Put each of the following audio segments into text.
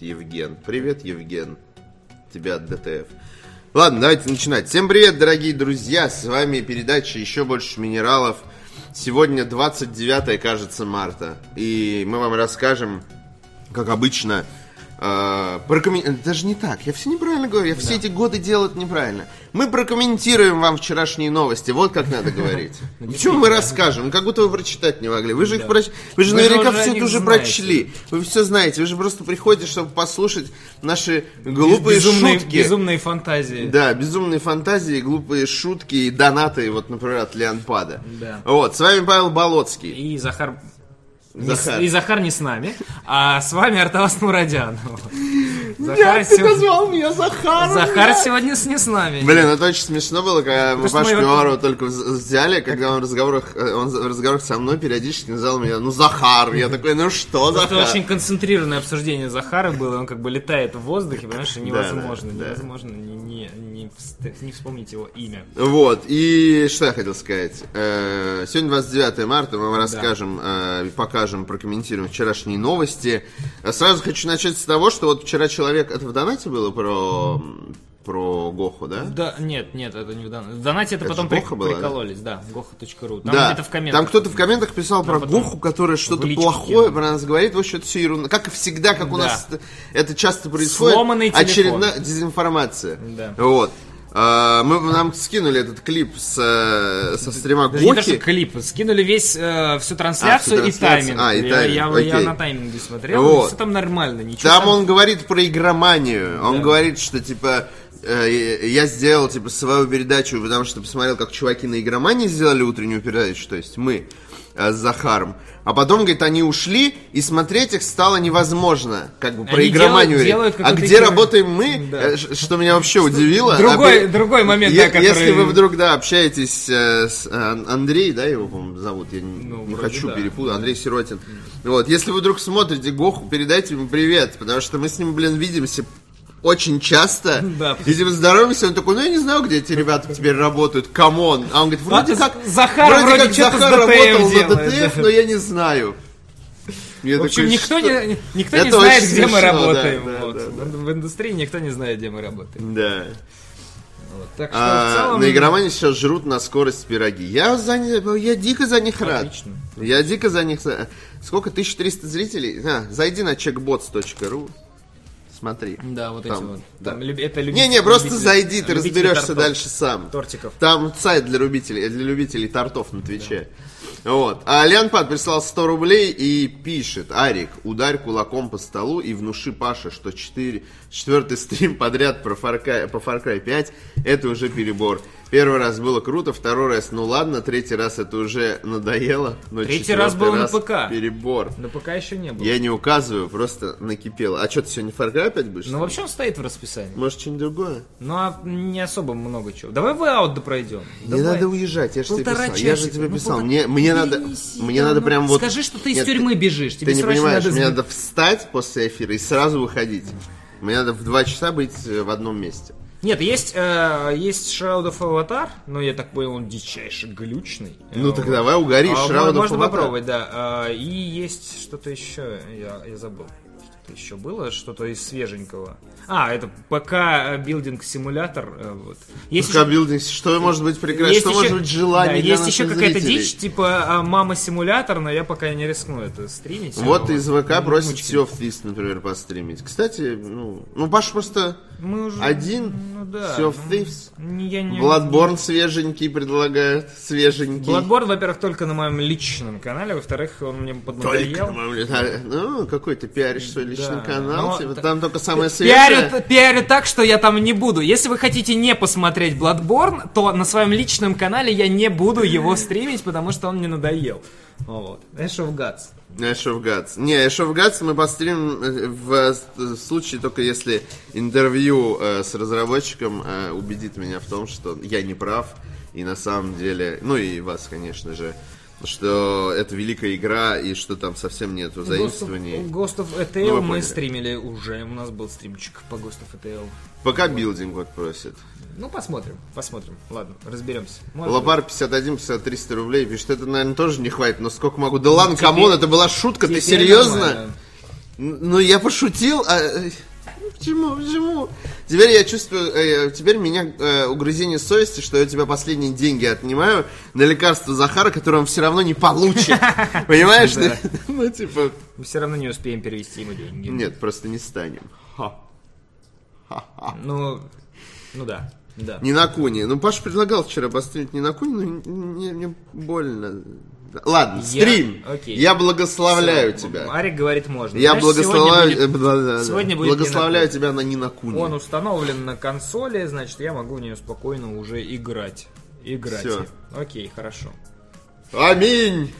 Евген. Привет, Евген. Тебя от ДТФ. Ладно, давайте начинать. Всем привет, дорогие друзья. С вами передача «Еще больше минералов». Сегодня 29, кажется, марта. И мы вам расскажем, как обычно, э, Даже не так, я все неправильно говорю. Я все эти годы делал это неправильно. Мы прокомментируем вам вчерашние новости. Вот как надо говорить. Почему мы расскажем? Как будто вы прочитать не могли. Вы же их Вы же наверняка все это уже прочли. Вы все знаете. Вы же просто приходите, чтобы послушать наши глупые шутки. безумные фантазии. Да, безумные фантазии, глупые шутки и донаты, вот, например, от Леонпада. Да. Вот, с вами Павел Болоцкий. И Захар... не Захар. и Захар не с нами, а с вами Артавас Мурадян. Захар, сего- меня Захаром! Захар сегодня с- не с нами. Блин, это очень смешно было, когда мы Пашу его- Пивоварова только вз- взяли, когда он в разговорах, э, он в разговорах со мной периодически называл меня, ну, Захар. Я такой, ну что, Это Захар? очень концентрированное обсуждение Захара было, он как бы летает в воздухе, понимаешь, невозможно, да, да. невозможно не, не, не, вспомнить его имя. Вот, и что я хотел сказать. Э, Сегодня 29 марта, мы вам расскажем, э, покажем, прокомментируем вчерашние новости. Сразу хочу начать с того, что вот вчера человек, это в донате было про, про Гоху, да? Да, нет, нет, это не в донате. В донате это, Это потом при- была, да? прикололись, да, goha.ru. Там да, где-то в комментах. там кто-то в комментах писал про Гоху, которая что-то плохое кинул. про нас говорит. В общем, это все ерунда. Как и всегда, как у Да. нас это- это часто происходит. Сломанный телефон. Очередная дезинформация. Да. Вот. А, Мы, нам скинули этот клип с, э, со стрима Даже не то, что клип, скинули весь, э, всю трансляцию А, всю и тайминг. А, и я, тайминг, я- окей. я на тайминге смотрел, Вот. все там нормально, ничего Там там- он говорит про игроманию. Он Да. говорит, что типа э, я сделал типа свою передачу, потому что посмотрел, как чуваки на игромании сделали утреннюю передачу, то есть мы с Захаром. А потом, говорит, они ушли, и смотреть их стало невозможно. Как бы про Они игроманию. делают- делают а где игры. работаем мы, Да. э, что меня вообще удивило. Другой- а, другой момент, да, который- Если вы вдруг, да, общаетесь э, с э, Андрей, да, его, по-моему, зовут, я не, Ну, не вроде хочу да. перепутать, Андрей Сиротин. Вот, если вы вдруг смотрите Гоху, передайте ему привет, потому что мы с ним, блин, видимся очень часто. Да. И типа здороваемся, он такой, ну я не знаю, где эти ребята теперь работают, come on. А он говорит, вроде как, Захар вроде как что-то с Захар работал на делает, DTF, да. но я не знаю. Я В общем, такой, никто, «Что?» не, никто Это не знает, где мы смешно, да, работаем. да, вот. да, да. В индустрии никто не знает, где мы работаем. Да. Вот. Так что А, в целом... На игромане сейчас жрут на скорость пироги. Я, за я дико за них рад. Отлично. Я дико за них... Сколько? 1300 зрителей? А, зайди на checkbots.ru. Смотри. Да, вот эти Там, вот. да. Там это Не-не, любители- просто любители- зайди, ты разберешься тортов. дальше сам. Тортиков. Там сайт для любителей, для любителей тортов на Твиче. Вот. А Леонпад прислал 100 рублей и пишет. Арик, ударь кулаком по столу и внуши Паше, что 4, четвертый стрим подряд про Far Cry, по Far Cry 5 это уже перебор. Первый раз было круто, второй раз, ну ладно, третий раз это уже надоело. Но Третий раз четвертый было на раз ПК. Перебор. Но пока еще не было. Я не указываю, просто накипело. А что, ты сегодня Far Cry опять будешь? Ну, вообще он стоит в расписании. Может, что-нибудь другое? Ну, а не особо много чего. Давай в аут пройдем. Не надо уезжать, я же тебе писал. Я же часика. тебе Ну, писал. полтора- Мне, мне надо, мне надо ну, прям вот... Скажи, что ты из Нет, тюрьмы бежишь. Тебе Ты не понимаешь, надо... мне надо встать после эфира и сразу выходить. Мне надо в два часа быть э, в одном месте. Нет, есть, э, есть of Avatar, но я так понял, он дичайше глючный. Ну так вот. давай угори, А, of Можно попробовать, да. А, И есть что-то еще, я, я забыл. Еще было, что-то из свеженького. А, это ПК билдинг симулятор. э, Вот. Есть еще- билдинг, что может быть прекрасно, есть что еще- может быть желание да, для есть еще какая-то дичь, типа а, мама-симулятор, но я пока не рискну это стримить. Вот Ну, из ВК ну, просит мучки. все в Fist, например, постримить. Кстати, ну, ну Паш просто Мы уже... один, Ну да. Sea of ну, Thieves. Я не... Bloodborne свеженький предлагают, свеженький. Bloodborne, во-первых, только на моем личном канале, во-вторых, он мне Только, поднадоел. по-моему, летали. Ну, какой ты пиаришь свой личный Да. канал, Но типа, там только самое свежее. Пиарю, пиарю так, что я там не буду. Если вы хотите не посмотреть Bloodborne, то на своем личном канале я не буду его стримить, потому что он мне надоел. Вот. Ash of Gods. Ash of Gods. Не, Ash of Gods мы постримим э, в э, случае только если интервью э, с разработчиком э, убедит меня в том, что я не прав, и на самом деле, ну и вас, конечно же, что это великая игра, и что там совсем нету заимствований. Ghost of Ну, ETL вы мы стримили уже. У нас был стримчик по Ghost of ETL. Пока билдинг вот просит. Ну, посмотрим, посмотрим. Ладно, разберемся. Может Лопар 51, 50, 300 рублей пишет, это, наверное, тоже не хватит, но сколько могу? Да ладно, камон, это была шутка, ты серьезно? нормально. Ну, я пошутил, а... Почему, почему? Теперь я чувствую, э, теперь меня э, угрызение совести, что я у тебя последние деньги отнимаю на лекарство Захара, которое он все равно не получит. Понимаешь? Да. Ну, типа, Мы все равно не успеем перевести ему деньги. нет, просто не станем. Ну, ну да, да. Не на куни. Ну, Паша предлагал вчера постримить не на куни, но мне больно. Ладно, Я- стрим. окей. Я благословляю Всё, тебя. Арик говорит, можно. Я Знаешь, благословляю, сегодня да, да, да. сегодня будет благословляю тебя на не на куни. Он установлен на консоли, значит, я могу в нее спокойно уже играть. Играть. Всё. Окей, хорошо. Аминь.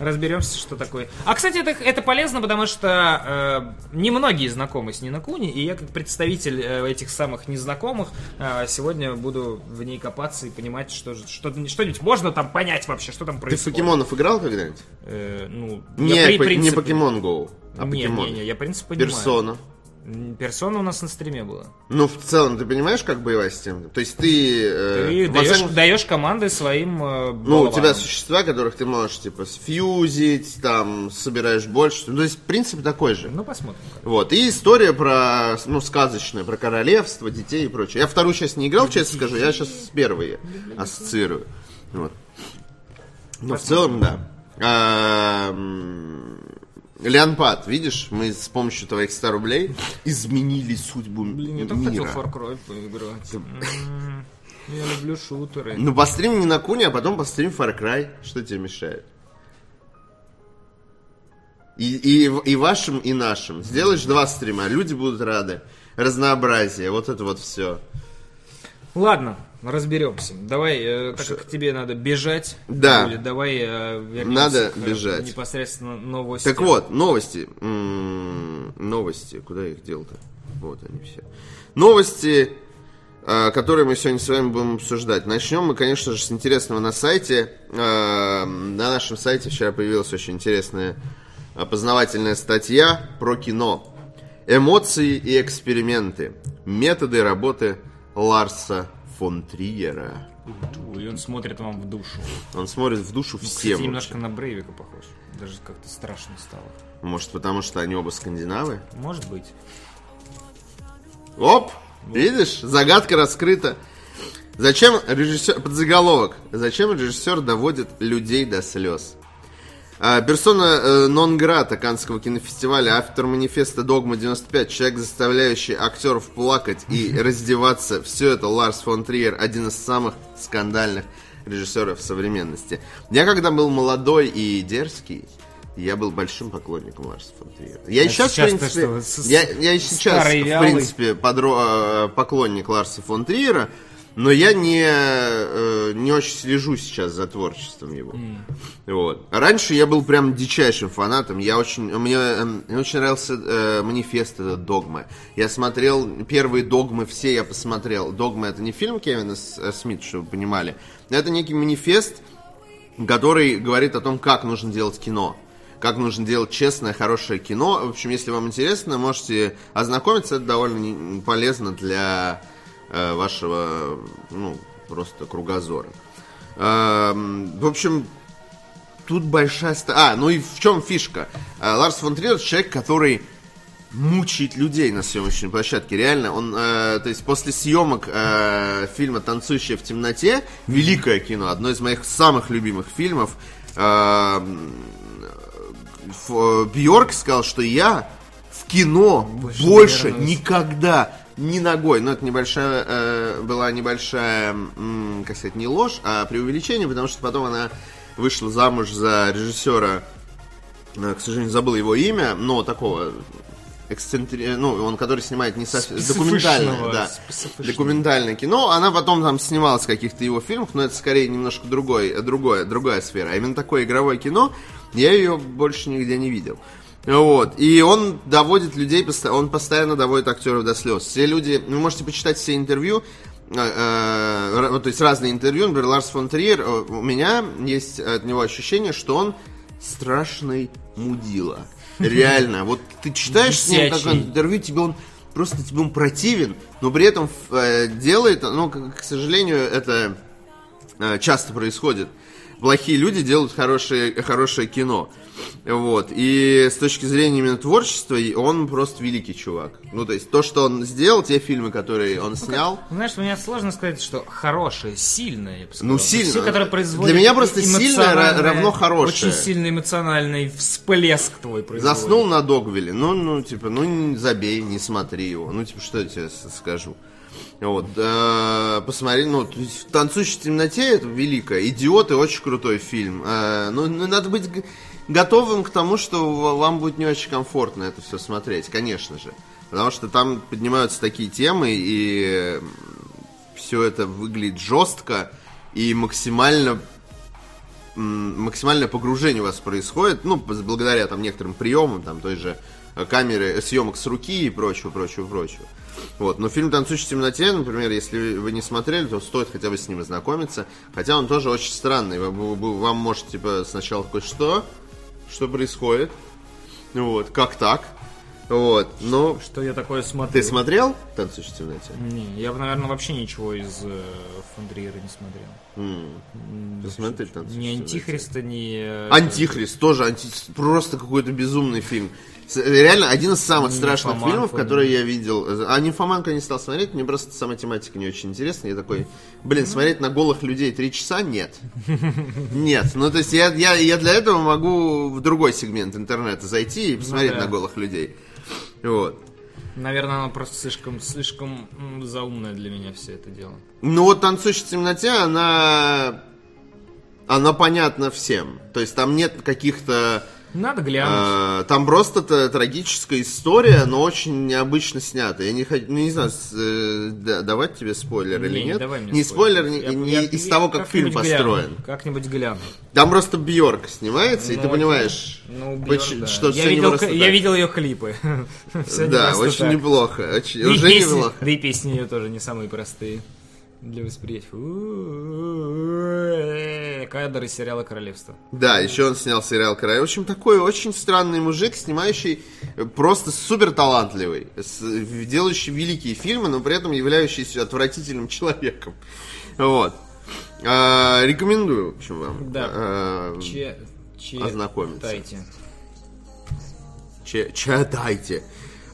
Разберемся, что такое. А, кстати, это, это полезно, потому что э, немногие знакомы с Нинакуни, и я как представитель э, этих самых незнакомых э, сегодня буду в ней копаться и понимать, что, же- что, что-нибудь можно там понять вообще, что там Ты в происходит. покемонов играл когда-нибудь? Э, ну, Не, я при- по- не принцип- Покемон Go, а не, Покемон. не, не, я принцип понимаю. Персона. Персона у нас на стриме была. Ну, в целом, ты понимаешь, как боевая система? То есть ты... э, Ты даешь, всяком- даешь команды своим э, Ну, у тебя существа, которых ты можешь, типа, сфьюзить, там, собираешь больше. Ну, то есть, принцип такой же. Ну, посмотрим. как. Вот, и история про, ну, сказочная, про королевство, детей и прочее. Я вторую часть не играл, честно скажу, я сейчас с первой ассоциирую. Вот. Ну, в целом, да. А, Леонпад, видишь, мы с помощью твоих 100 рублей изменили судьбу Блин, я так мира. хотел Far Cry поиграть. Я люблю шутеры. Ну, пострим не на Куне, а потом пострим Far Cry. Что тебе мешает? И, и, и вашим, и нашим. Сделаешь два стрима, люди будут рады. Разнообразие, вот это вот все. Ладно, разберемся. Давай, э, так как тебе надо бежать, Да. Юля, давай э, вернемся Надо к, э, бежать. непосредственно новости. Так вот, новости. М, Новости, куда я их дел-то? Вот они все. Новости, э, которые мы сегодня с вами будем обсуждать. Начнем мы, конечно же, с интересного на сайте. Э, На нашем сайте вчера появилась очень интересная познавательная статья про кино. Эмоции и эксперименты. Методы работы Ларса фон Триера. И он смотрит вам в душу. Он смотрит в душу Кстати, всем. немножко на Брейвика похож. Даже как-то страшно стало. Может, потому что они оба скандинавы? Может быть. Оп! Видишь, загадка раскрыта. Зачем режиссер... Подзаголовок. Зачем режиссер доводит людей до слез? А, Персона э, нон-грата Каннского кинофестиваля, автор манифеста «Догма 95», человек, заставляющий актеров плакать и раздеваться, все это Ларс фон Триер, один из самых скандальных режиссеров современности. Я когда был молодой и дерзкий, я был большим поклонником Ларса фон Триера. Я А сейчас, в сейчас-то принципе, что, я, я сейчас, в принципе, подро- э, поклонник Ларса фон Триера, но я не, э, не очень слежу сейчас за творчеством его. Вот. Раньше я был прям дичайшим фанатом. Я очень, мне, э, мне очень нравился э, манифест этот «Догма». Я смотрел первые «Догмы», все я посмотрел. «Догма» — это не фильм Кевина э, Смит, чтобы вы понимали. Это некий манифест, который говорит о том, как нужно делать кино. Как нужно делать честное, хорошее кино. В общем, если вам интересно, можете ознакомиться. Это довольно полезно для вашего, ну, просто кругозора. Эм, в общем, тут большая... А, ну и в чем фишка? Э, Ларс фон Триер человек, который мучает людей на съемочной площадке. Реально, он, э, то есть после съемок э, фильма «Танцующая в темноте», великое кино, одно из моих самых любимых фильмов, э, Ф- Бьорк сказал, что я в кино больше, Больше, никогда ни ногой. Но это небольшая э, была небольшая, м, как сказать, не ложь, а преувеличение, потому что потом она вышла замуж за режиссера, э, к сожалению, забыл его имя, но такого эксцентри... ну, он, который снимает не совсем... документальное, да, документальное кино. Она потом там снималась в каких-то его фильмах, но это скорее немножко другой, другое, другая сфера. А именно такое игровое кино, я ее больше нигде не видел. Вот. И он доводит людей, он постоянно доводит актеров до слез. Все люди, вы можете почитать все интервью, э, э, то есть разные интервью, например, Ларс фон Триер, э, у меня есть от него ощущение, что он страшный мудила. Реально. Вот ты читаешь с ним какое-то интервью, тебе он просто тебе он противен, но при этом э, делает, ну, к, к сожалению, это э, часто происходит. Плохие люди делают хорошее, хорошее кино. Вот. И с точки зрения именно творчества, он просто великий чувак. Ну, то есть, то, что он сделал, те фильмы, которые он снял... Ну, Знаешь, мне сложно сказать, что хорошее, сильное, я бы сказал. Ну, сильно. Все, которые производят Для меня просто сильное ра- равно хорошее. Очень сильный эмоциональный всплеск твой производит. Заснул на Догвилле. Ну, ну, типа, ну, забей, не смотри его. Ну, типа, что я тебе скажу? Вот, э, посмотри, ну, то есть «Танцующий в темноте» это великое. «Идиоты» очень крутой фильм. Э, ну, ну, надо быть готовым к тому, что вам будет не очень комфортно это все смотреть, конечно же. Потому что там поднимаются такие темы, и все это выглядит жестко и максимально максимальное погружение у вас происходит, ну, благодаря там некоторым приемам, там, той же э, камеры, э, съемок с руки и прочего, прочего, прочего. Вот. Но фильм «Танцующий в темноте», например, если вы не смотрели, то стоит хотя бы с ним ознакомиться. Хотя он тоже очень странный. Вы- вы- вы- Вам может, типа, сначала такой, что? Что происходит? Вот. Как так? Вот. Но Что я такое смотрю? ты смотрел «Танцующий в темноте»? Не, я, наверное, вообще ничего из э, Фондриера не смотрел. М. Посмотри «Танцующий Ни в темноте». Антихриста, ни... э, Антихрист тоже анти... просто какой-то безумный фильм. Реально один из самых страшных фильмов, которые я видел. А нимфоманку я не стал смотреть, мне просто сама тематика не очень интересна. Я такой, блин, смотреть на голых людей три часа нет. Нет. Ну, то есть я, я, я для этого могу в другой сегмент интернета зайти и посмотреть Ну да. на голых людей. Вот. Наверное, оно просто слишком, слишком м, заумное для меня все это дело. Ну вот «Танцующая в темноте», она... Она понятна всем. То есть там нет каких-то... Надо глянуть. А, Там просто трагическая история, но очень необычно снята. Я не, ну, не знаю, с- э, да- давать тебе спойлер или Не, не нет. давай мне не спойлер, спойлерить. не, Я- не я- из я того, как фильм как-нибудь гляну, построен. Как-нибудь гляну. Там просто Бьорк снимается, и Ну, ты окей. понимаешь, Ну, поч- Бьорк, да. что я, все не видел, просто к- я так. видел ее клипы. Не Да, просто очень так. неплохо. очень- и уже песни- неплохо. Да и песни ее тоже не самые простые для восприятия. Кадры сериала «Королевство». Да, еще он снял сериал «Край». В общем, такой очень странный мужик, снимающий просто супер талантливый, делающий великие фильмы, но при этом являющийся отвратительным человеком. Вот. А, рекомендую, в общем, вам. Да. А, Че... че- Ознакомиться. Дайте. че- читайте.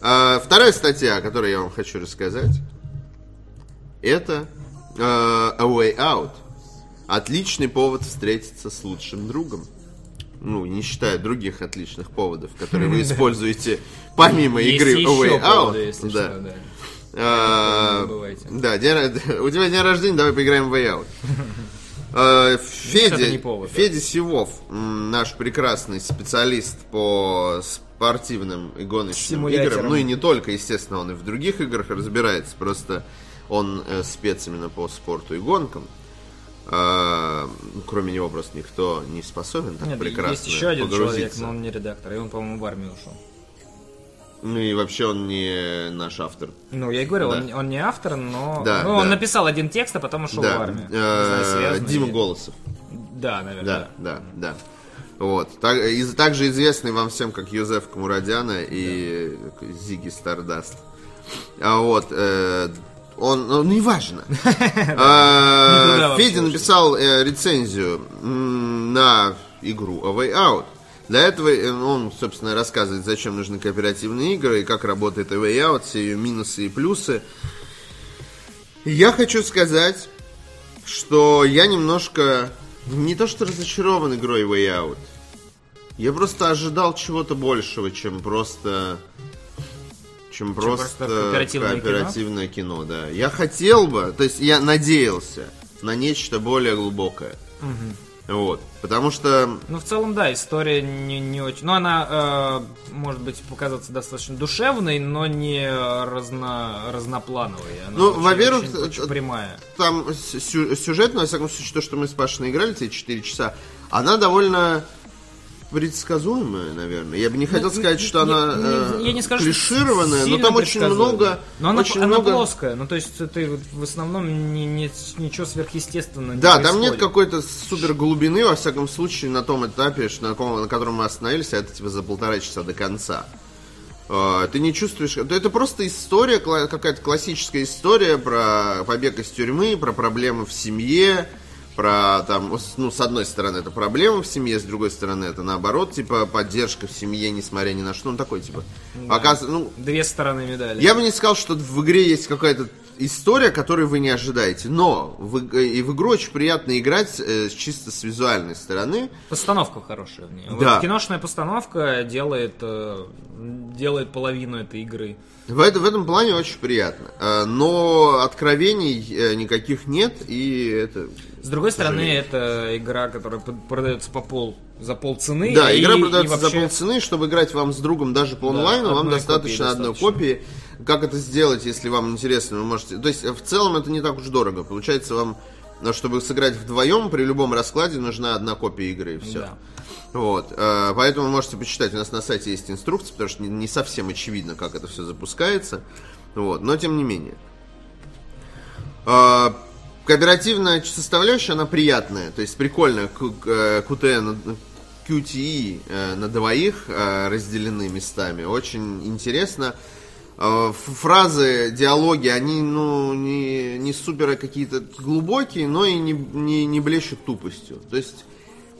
А, вторая статья, о которой я вам хочу рассказать, это а, A Way Out. Отличный повод встретиться с лучшим другом. Ну, не считая других отличных поводов, которые вы используете помимо игры A Way Out. Да. да. Ро- у тебя день рождения, давай поиграем в Way Out. Это Федя. Федя Сивов, наш прекрасный специалист по спортивным и гоночным играм, ну и не только, естественно, он и в других играх разбирается, просто он э, спец именно по спорту и гонкам. А, кроме него просто никто не способен так Нет, прекрасно есть еще один человек, но он не редактор, и он, по-моему, в армию ушел. Ну и вообще он не наш автор. Ну, я и говорю, Да. он, он не автор, но Да, ну, он да. написал один текст, а потом ушел в Да, армию. Не э, знаю, Дима Голосов. Да, наверное. Да, да, да. Вот. Так, из- также известный вам всем, как Юзеф Камурадяна и Зиги Стардаст. А вот, э, он, ну, неважно. Вообще Федя написал э, рецензию на игру A Way Out. Для этого э, он, собственно, рассказывает, зачем нужны кооперативные игры и как работает A Way Out, все ее минусы и плюсы. Я хочу сказать, что я немножко не то что разочарован игрой Way Out. Я просто ожидал чего-то большего, чем просто чем просто, просто кооперативное кино? кооперативное кино, да. Я хотел бы, то есть я надеялся на нечто более глубокое. Вот. Потому что Ну, в целом, да, история не, не очень... Ну, она, э, может быть, показаться достаточно душевной, но не разно, разноплановой. Она Ну, во-первых, это- прямая. там сю- сюжетно, во всяком случае, то, что мы с Пашей наиграли, эти 4 часа, она довольно предсказуемая, наверное. Я бы не хотел сказать, что Не- она не- э, я не скажу, клишированная, но там очень много... Но она, очень она много... плоская, ну то есть ты в основном не, не- ничего сверхъестественного не Да, там нет какой-то супер глубины, во всяком случае, на том этапе, что- на, ком- на котором мы остановились, а это типа за полтора часа до конца. А, Ты не чувствуешь... Это просто история, кла- какая-то классическая история про побег из тюрьмы, про проблемы в семье, про там, ну, с одной стороны, это проблема в семье, с другой стороны, это наоборот, типа, поддержка в семье, несмотря ни на что, ну, такой, типа, оказ- ну, Две стороны медали. я бы не сказал, что в игре есть какая-то история, которую вы не ожидаете, но в, и в игру очень приятно играть э, чисто с визуальной стороны. Постановка хорошая в ней. Вот Да. киношная постановка делает, э, делает половину этой игры. В, это- в этом плане очень приятно. Э, Но откровений э, никаких нет, и это... С другой стороны, это игра, которая продается по пол, за полцены. Да, и- игра продается вообще- за полцены, чтобы играть вам с другом даже по Да, онлайну, вам одной достаточно копии одной достаточно. копии. Как это сделать, если вам интересно, вы можете... То есть, в целом, это не так уж дорого. Получается, вам, ну, чтобы сыграть вдвоем, при любом раскладе нужна одна копия игры, и все. Да. Вот, э, поэтому можете почитать, у нас на сайте есть инструкция, потому что не, не совсем очевидно, как это все запускается, вот, но тем не менее. Кооперативная составляющая, она приятная, то есть прикольная, Q- э, QTE QTE э, на двоих э, разделены местами, очень интересно. Фразы, диалоги, они ну, не, не супер какие-то глубокие, но и не, не, не блещут тупостью. То есть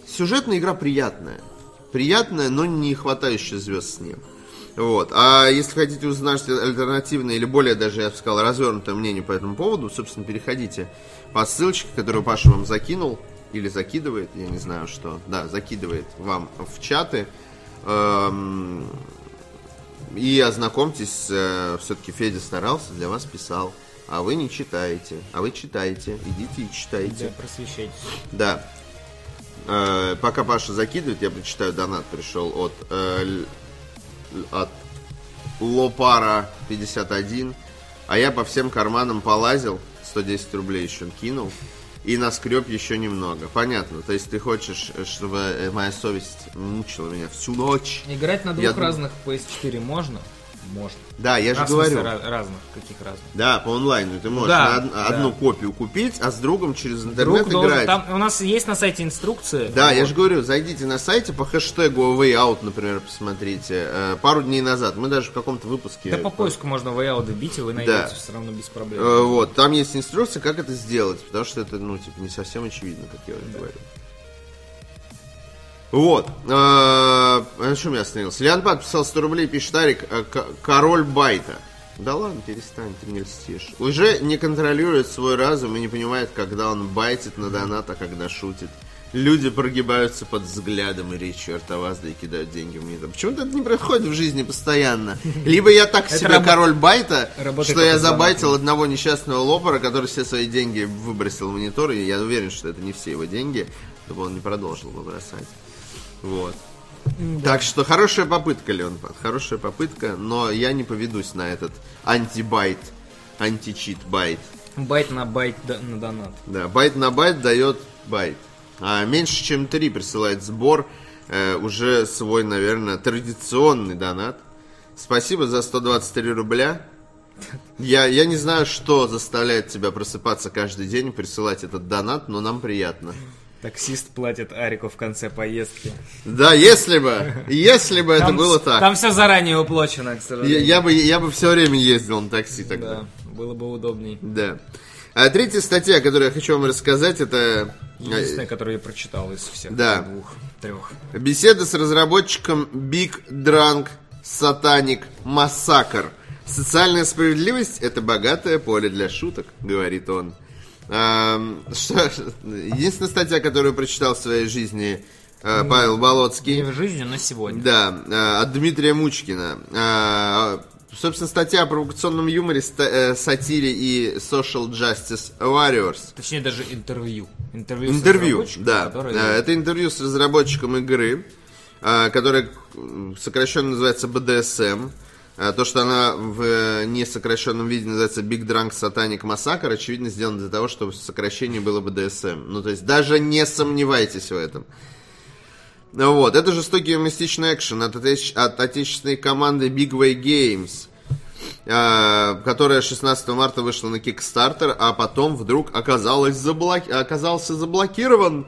сюжетная игра приятная. Приятная, но не хватающая звезд с неба. Вот. А если хотите узнать альтернативное или более даже, я бы сказал, развернутое мнение по этому поводу, собственно, переходите по ссылочке, которую Паша вам закинул. Или закидывает, я не знаю что. Да, закидывает вам в чаты. Эм, И ознакомьтесь, все-таки Федя старался, для вас писал. А вы не читаете. А вы читаете. Идите и читайте. Да, просвещайтесь. Да. Э, пока Паша закидывает, я прочитаю донат пришел от, э, от Лопара 51. А я по всем карманам полазил, 110 рублей еще кинул. И наскреб еще немного. Понятно. То есть ты хочешь, э, чтобы э, моя совесть мучила меня всю ночь. Играть на двух Я разных PS4 можно? Можно. Да, я же А, говорю. разных, каких разных? Да, по онлайну ты можешь Да, од- да. одну копию купить, а с другом через интернет Друг должен- играть. Там у нас есть на сайте инструкция. Да, я Вот. же говорю, зайдите на сайте по хэштегу Way Out, например, посмотрите. Э, пару дней назад мы даже в каком-то выпуске. Да по поиску можно way out вбить, и вы найдете Да. все равно без проблем. Э, вот, там есть инструкция, как это сделать, потому что это, ну, типа, не совсем очевидно, как я уже говорю. Вот. э, На чем я остановился? Леонпад писал 100 рублей, пишет Арик, к- король байта. Да ладно, перестань, ты мне льстишь. Уже не контролирует свой разум и не понимает, когда он байтит на донат, а когда шутит. Люди прогибаются под взглядом и речью Артовазда и кидают деньги в монитор. Почему-то это не происходит в жизни постоянно. Либо я так Это себе рабо- король байта, что я забайтил одного несчастного лопара, который все свои деньги выбросил в монитор, и я уверен, что это не все его деньги, чтобы он не продолжил бы Вот. Так что хорошая попытка, Леонпад, хорошая попытка, но я не поведусь на этот антибайт, античит байт. Байт на байт да- на донат. Да, байт на байт дает байт. А меньше чем 3 присылает сбор э, уже свой, наверное, традиционный донат. Спасибо за 123 рубля. Я, я не знаю, что заставляет тебя просыпаться каждый день и присылать этот донат, но нам приятно. Таксист платит Арику в конце поездки. Да, если бы, если бы это было так. Там все заранее уплочено, к Я, сожалению. я бы, я бы все время ездил на такси тогда. Да, было бы удобней. Да. А третья статья, которую я хочу вам рассказать, это э, Единственное, которое я прочитал из всех Да. двух, трех. Беседа с разработчиком Big Drunk Satanic Massacre. Социальная справедливость – это богатое поле для шуток, говорит он. Что- единственная статья, которую прочитал в своей жизни э, Павел Не Болоцкий, в жизни, но сегодня. да, э, от Дмитрия Мучкина. А, Собственно, статья о провокационном юморе, э, сатире и social justice warriors. Точнее, даже интервью. Интервью, Интервью, да. который- Э, Это интервью с разработчиком игры, э, которая сокращенно называется BDSM. Э, То, что она в э, несокращенном виде называется Big Drunk Satanic Massacre, очевидно сделано для того, чтобы сокращение было BDSM. Ну, то есть даже не сомневайтесь в этом. Вот, это жестокий юмористичный экшен от, отеч- от отечественной команды Big Way Games, э, которая 16 марта вышла на Kickstarter, а потом вдруг заблок... оказался заблокирован.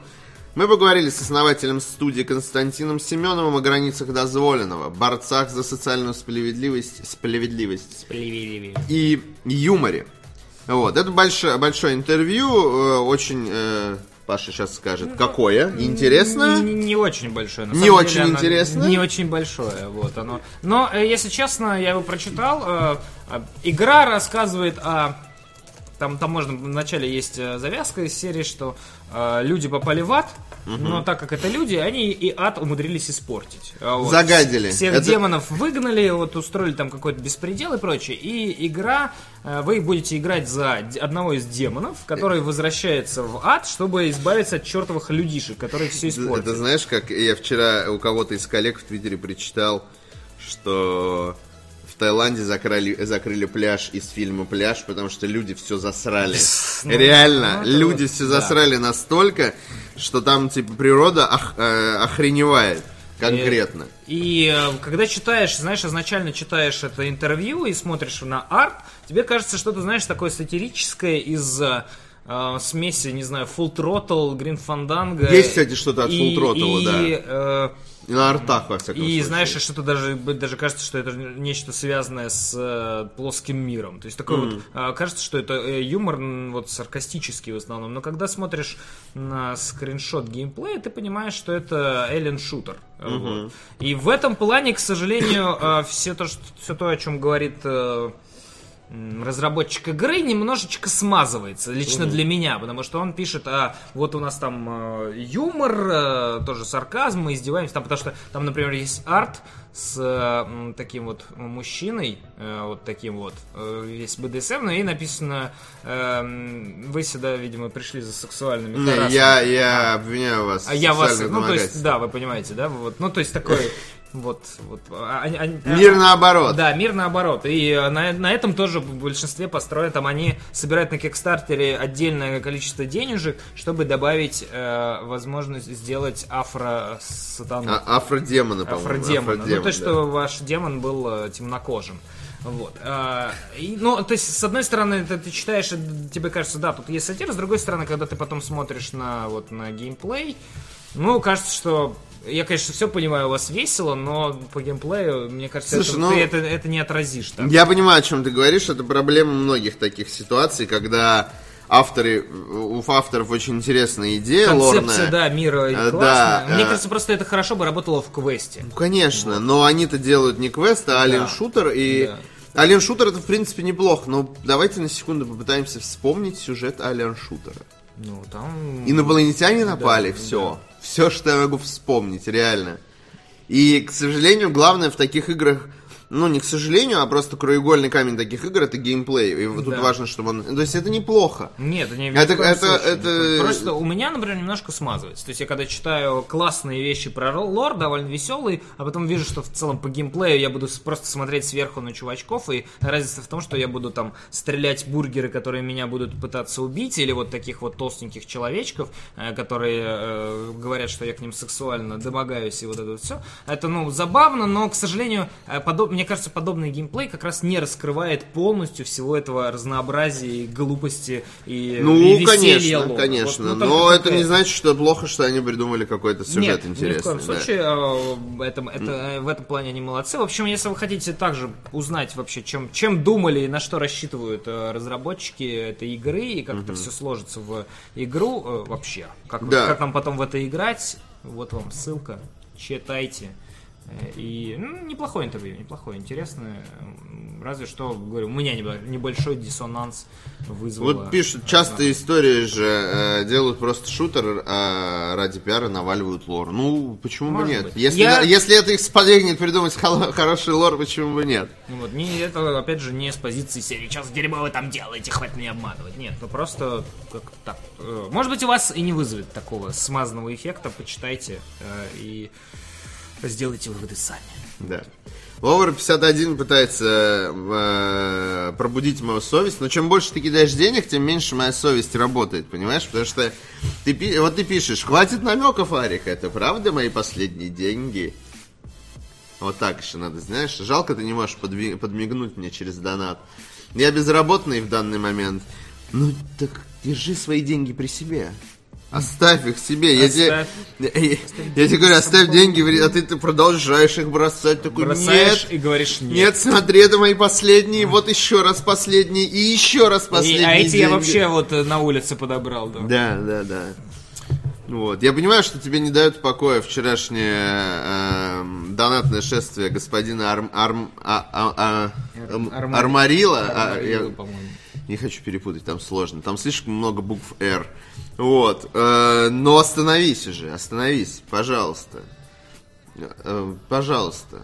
Мы поговорили с основателем студии Константином Семеновым о границах дозволенного, борцах за социальную справедливость, справедливость Плевели. и юморе. Вот, это большое, большое интервью, э, очень э, Паша сейчас скажет. Какое? Интересное? Не, не очень большое. На Не очень оно интересное? Не очень большое, вот оно. Но, э, если честно, я его прочитал. Игра рассказывает о... Там, там можно, вначале есть э, завязка из серии, что э, люди попали в ад, но так как это люди, они и ад умудрились испортить. А вот Загадили. Всех Это- демонов выгнали, вот устроили там какой-то беспредел и прочее. И игра, э, вы будете играть за одного из демонов, который возвращается в ад, чтобы избавиться от чертовых людишек, которые все испортили. Это знаешь, как я вчера у кого-то из коллег в Твиттере прочитал, что Таиланде закрыли, закрыли пляж из фильма «Пляж», потому что люди все засрали. Ну, Реально, ну, люди вот, все да. засрали настолько, что там, типа, природа ох- э, охреневает конкретно. И э, когда читаешь, знаешь, изначально читаешь это интервью и смотришь на арт, тебе кажется, что ты знаешь такое сатирическое из э, э, смеси, не знаю, Full Throttle, Green Fandango. Есть, кстати, что-то от и- Full Throttle, и, да. э, На артах, во всяком И случае. знаешь, что-то даже, даже кажется, что это нечто связанное с э, плоским миром. То есть такой вот, э, кажется, что это э, юмор вот саркастический в основном. Но когда смотришь на скриншот геймплея, ты понимаешь, что это Alien Шутер. Вот. И в этом плане, к сожалению, э, все то, что, все то, о чем говорит э, разработчик игры немножечко смазывается, лично для меня, потому что он пишет, а вот у нас там э, юмор, э, тоже сарказм, мы издеваемся, там, потому что там, например, есть арт с э, таким вот мужчиной, э, вот таким вот, весь БДСМ, ну и написано, вы сюда, видимо, пришли за сексуальными Не, карасами». я, я обвиняю вас А я вас, ну то есть, да, вы понимаете, да, вот, ну то есть такой, вот, вот, а- а- а- Мир наоборот. да, мир наоборот. И э, на, на этом тоже в большинстве построено. Там они собирают на Кикстартере отдельное количество денежек, чтобы добавить э, возможность сделать афро-сатану. А- афродемоны, по-моему. Афродемона. ну, Афродемон, то, есть, да. что ваш демон был э, темнокожим. Вот. А, и, ну, то есть, с одной стороны, ты, ты читаешь, и тебе кажется, да, тут есть сатира, с другой стороны, когда ты потом смотришь на, вот, на геймплей, ну, кажется, что я, конечно, все понимаю, у вас весело, но по геймплею, мне кажется, Слушай, это, ну- ты это, это не отразишь. Так. Я понимаю, о чем ты говоришь. Это проблема многих таких ситуаций, когда авторы, у авторов очень интересная идея Концепция, лорная. да, мира Э, классная. да, Мне э. кажется, просто это хорошо бы работало в квесте. Ну, конечно, но они-то делают не квест, а Alien Shooter, и Да. Alien Shooter это, в принципе, неплохо, но давайте на секунду попытаемся вспомнить сюжет Alien Shooter. Ну, там... Инопланетяне напали, все. Все, что я могу вспомнить, реально. И, к сожалению, главное в таких играх, ну, не к сожалению, а просто краеугольный камень таких игр это геймплей. И вот тут Да. важно, чтобы он... То есть это неплохо. Нет, не, Это- это- это- Просто у меня, например, немножко смазывается. То есть я когда читаю классные вещи про ро- лор, довольно веселые, а потом вижу, что в целом по геймплею я буду просто смотреть сверху на чувачков, и разница в том, что я буду там стрелять бургеры, которые меня будут пытаться убить, или вот таких вот толстеньких человечков, э, которые э, говорят, что я к ним сексуально домогаюсь, и вот это вот все. Это, ну, забавно, но, к сожалению, э, подоб- мне кажется, подобный геймплей как раз не раскрывает полностью всего этого разнообразия и глупости и, Ну, и конечно, лора. конечно. Вот, ну, но это не значит, что плохо, что они придумали какой-то сюжет Нет, интересный. ни в коем да. случае. э, Это, это, э, в этом плане они молодцы. В общем, если вы хотите также узнать вообще, чем, чем думали и на что рассчитывают э, разработчики этой игры, и как это все сложится в игру э, вообще, как, Да. как нам потом в это играть, вот вам ссылка, читайте. И ну, неплохое интервью, неплохое, интересное. Разве что, говорю, у меня небо- небольшой диссонанс вызвало. Вот пишут, часто истории же э, делают просто шутер, а ради пиара наваливают лор. Ну, почему бы Может нет? быть. Если, Я- если это их сподвигнет придумать хо- хороший лор, почему бы нет? Ну Вот, не, это, опять же, не с позиции серии «Сейчас дерьмо вы там делаете, хватит меня обманывать». Нет, ну просто как так. э, Может быть, у вас и не вызовет такого смазанного эффекта, почитайте э, и сделайте выводы сами. Да. Ловер 51 пытается э, пробудить мою совесть, но чем больше ты кидаешь денег, тем меньше моя совесть работает, понимаешь? Потому что ты, вот ты пишешь, хватит намеков, Арик, это правда мои последние деньги? Вот так еще надо, знаешь? Жалко, ты не можешь подви- подмигнуть мне через донат. Я безработный в данный момент. Ну, так держи свои деньги при себе. Оставь их себе. Я тебе, Оставь. я, я тебе говорю, оставь деньги, а ты, ты продолжаешь их бросать. Такой, Бросаешь нет, и говоришь «нет». нет, смотри, это мои последние, вот еще раз последние, и еще раз И- последние а эти я деньги. вообще вот э, на улице подобрал, да. Да, да, да. Вот. Я понимаю, что тебе не дает покоя вчерашнее э, донатное шествие господина Арм, Арм, а, а, а, Ам- Арма- Армарила. А, я. Не хочу перепутать, там сложно. Там слишком много букв «Р». Вот. Э, но остановись уже, остановись, пожалуйста. Э, пожалуйста.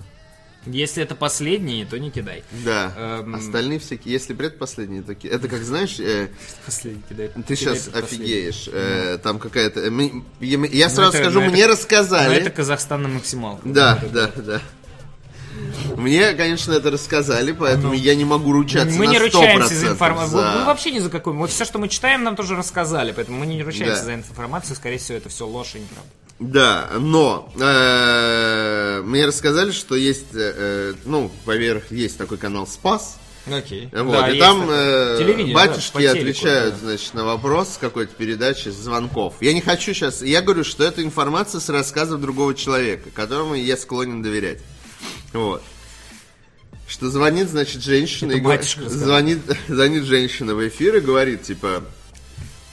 Если это последний, то не кидай. Да. Эм. Остальные всякие. Если предпоследние, то ки- это как знаешь, э, Последний кидай. ты Кидай сейчас офигеешь. Э, там какая-то. э, Я, сразу это- скажу, ну, это- мне Ну, рассказали. это Казахстан на максималку. Да, да, да. Мне, конечно, это рассказали, поэтому я не могу ручаться Ну, Мы не 100% ручаемся за информацию. за- Мы вообще ни за какую. Вот все, что мы читаем, нам тоже рассказали. Поэтому мы не ручаемся Да. за информацию. Скорее всего, это все ложь и неправда. Да, но э, мне рассказали, что есть, э, ну, поверх, есть такой канал Спас. Окей. Вот, Да, и там э, да, батюшки телеку, отвечают, да. значит, на вопрос какой-то передачи звонков. Я не хочу сейчас, я говорю, что это информация с рассказов другого человека, которому я склонен доверять. Вот. Что звонит, значит, женщина Это и батюшка звонит, звонит женщина в эфир и говорит, типа,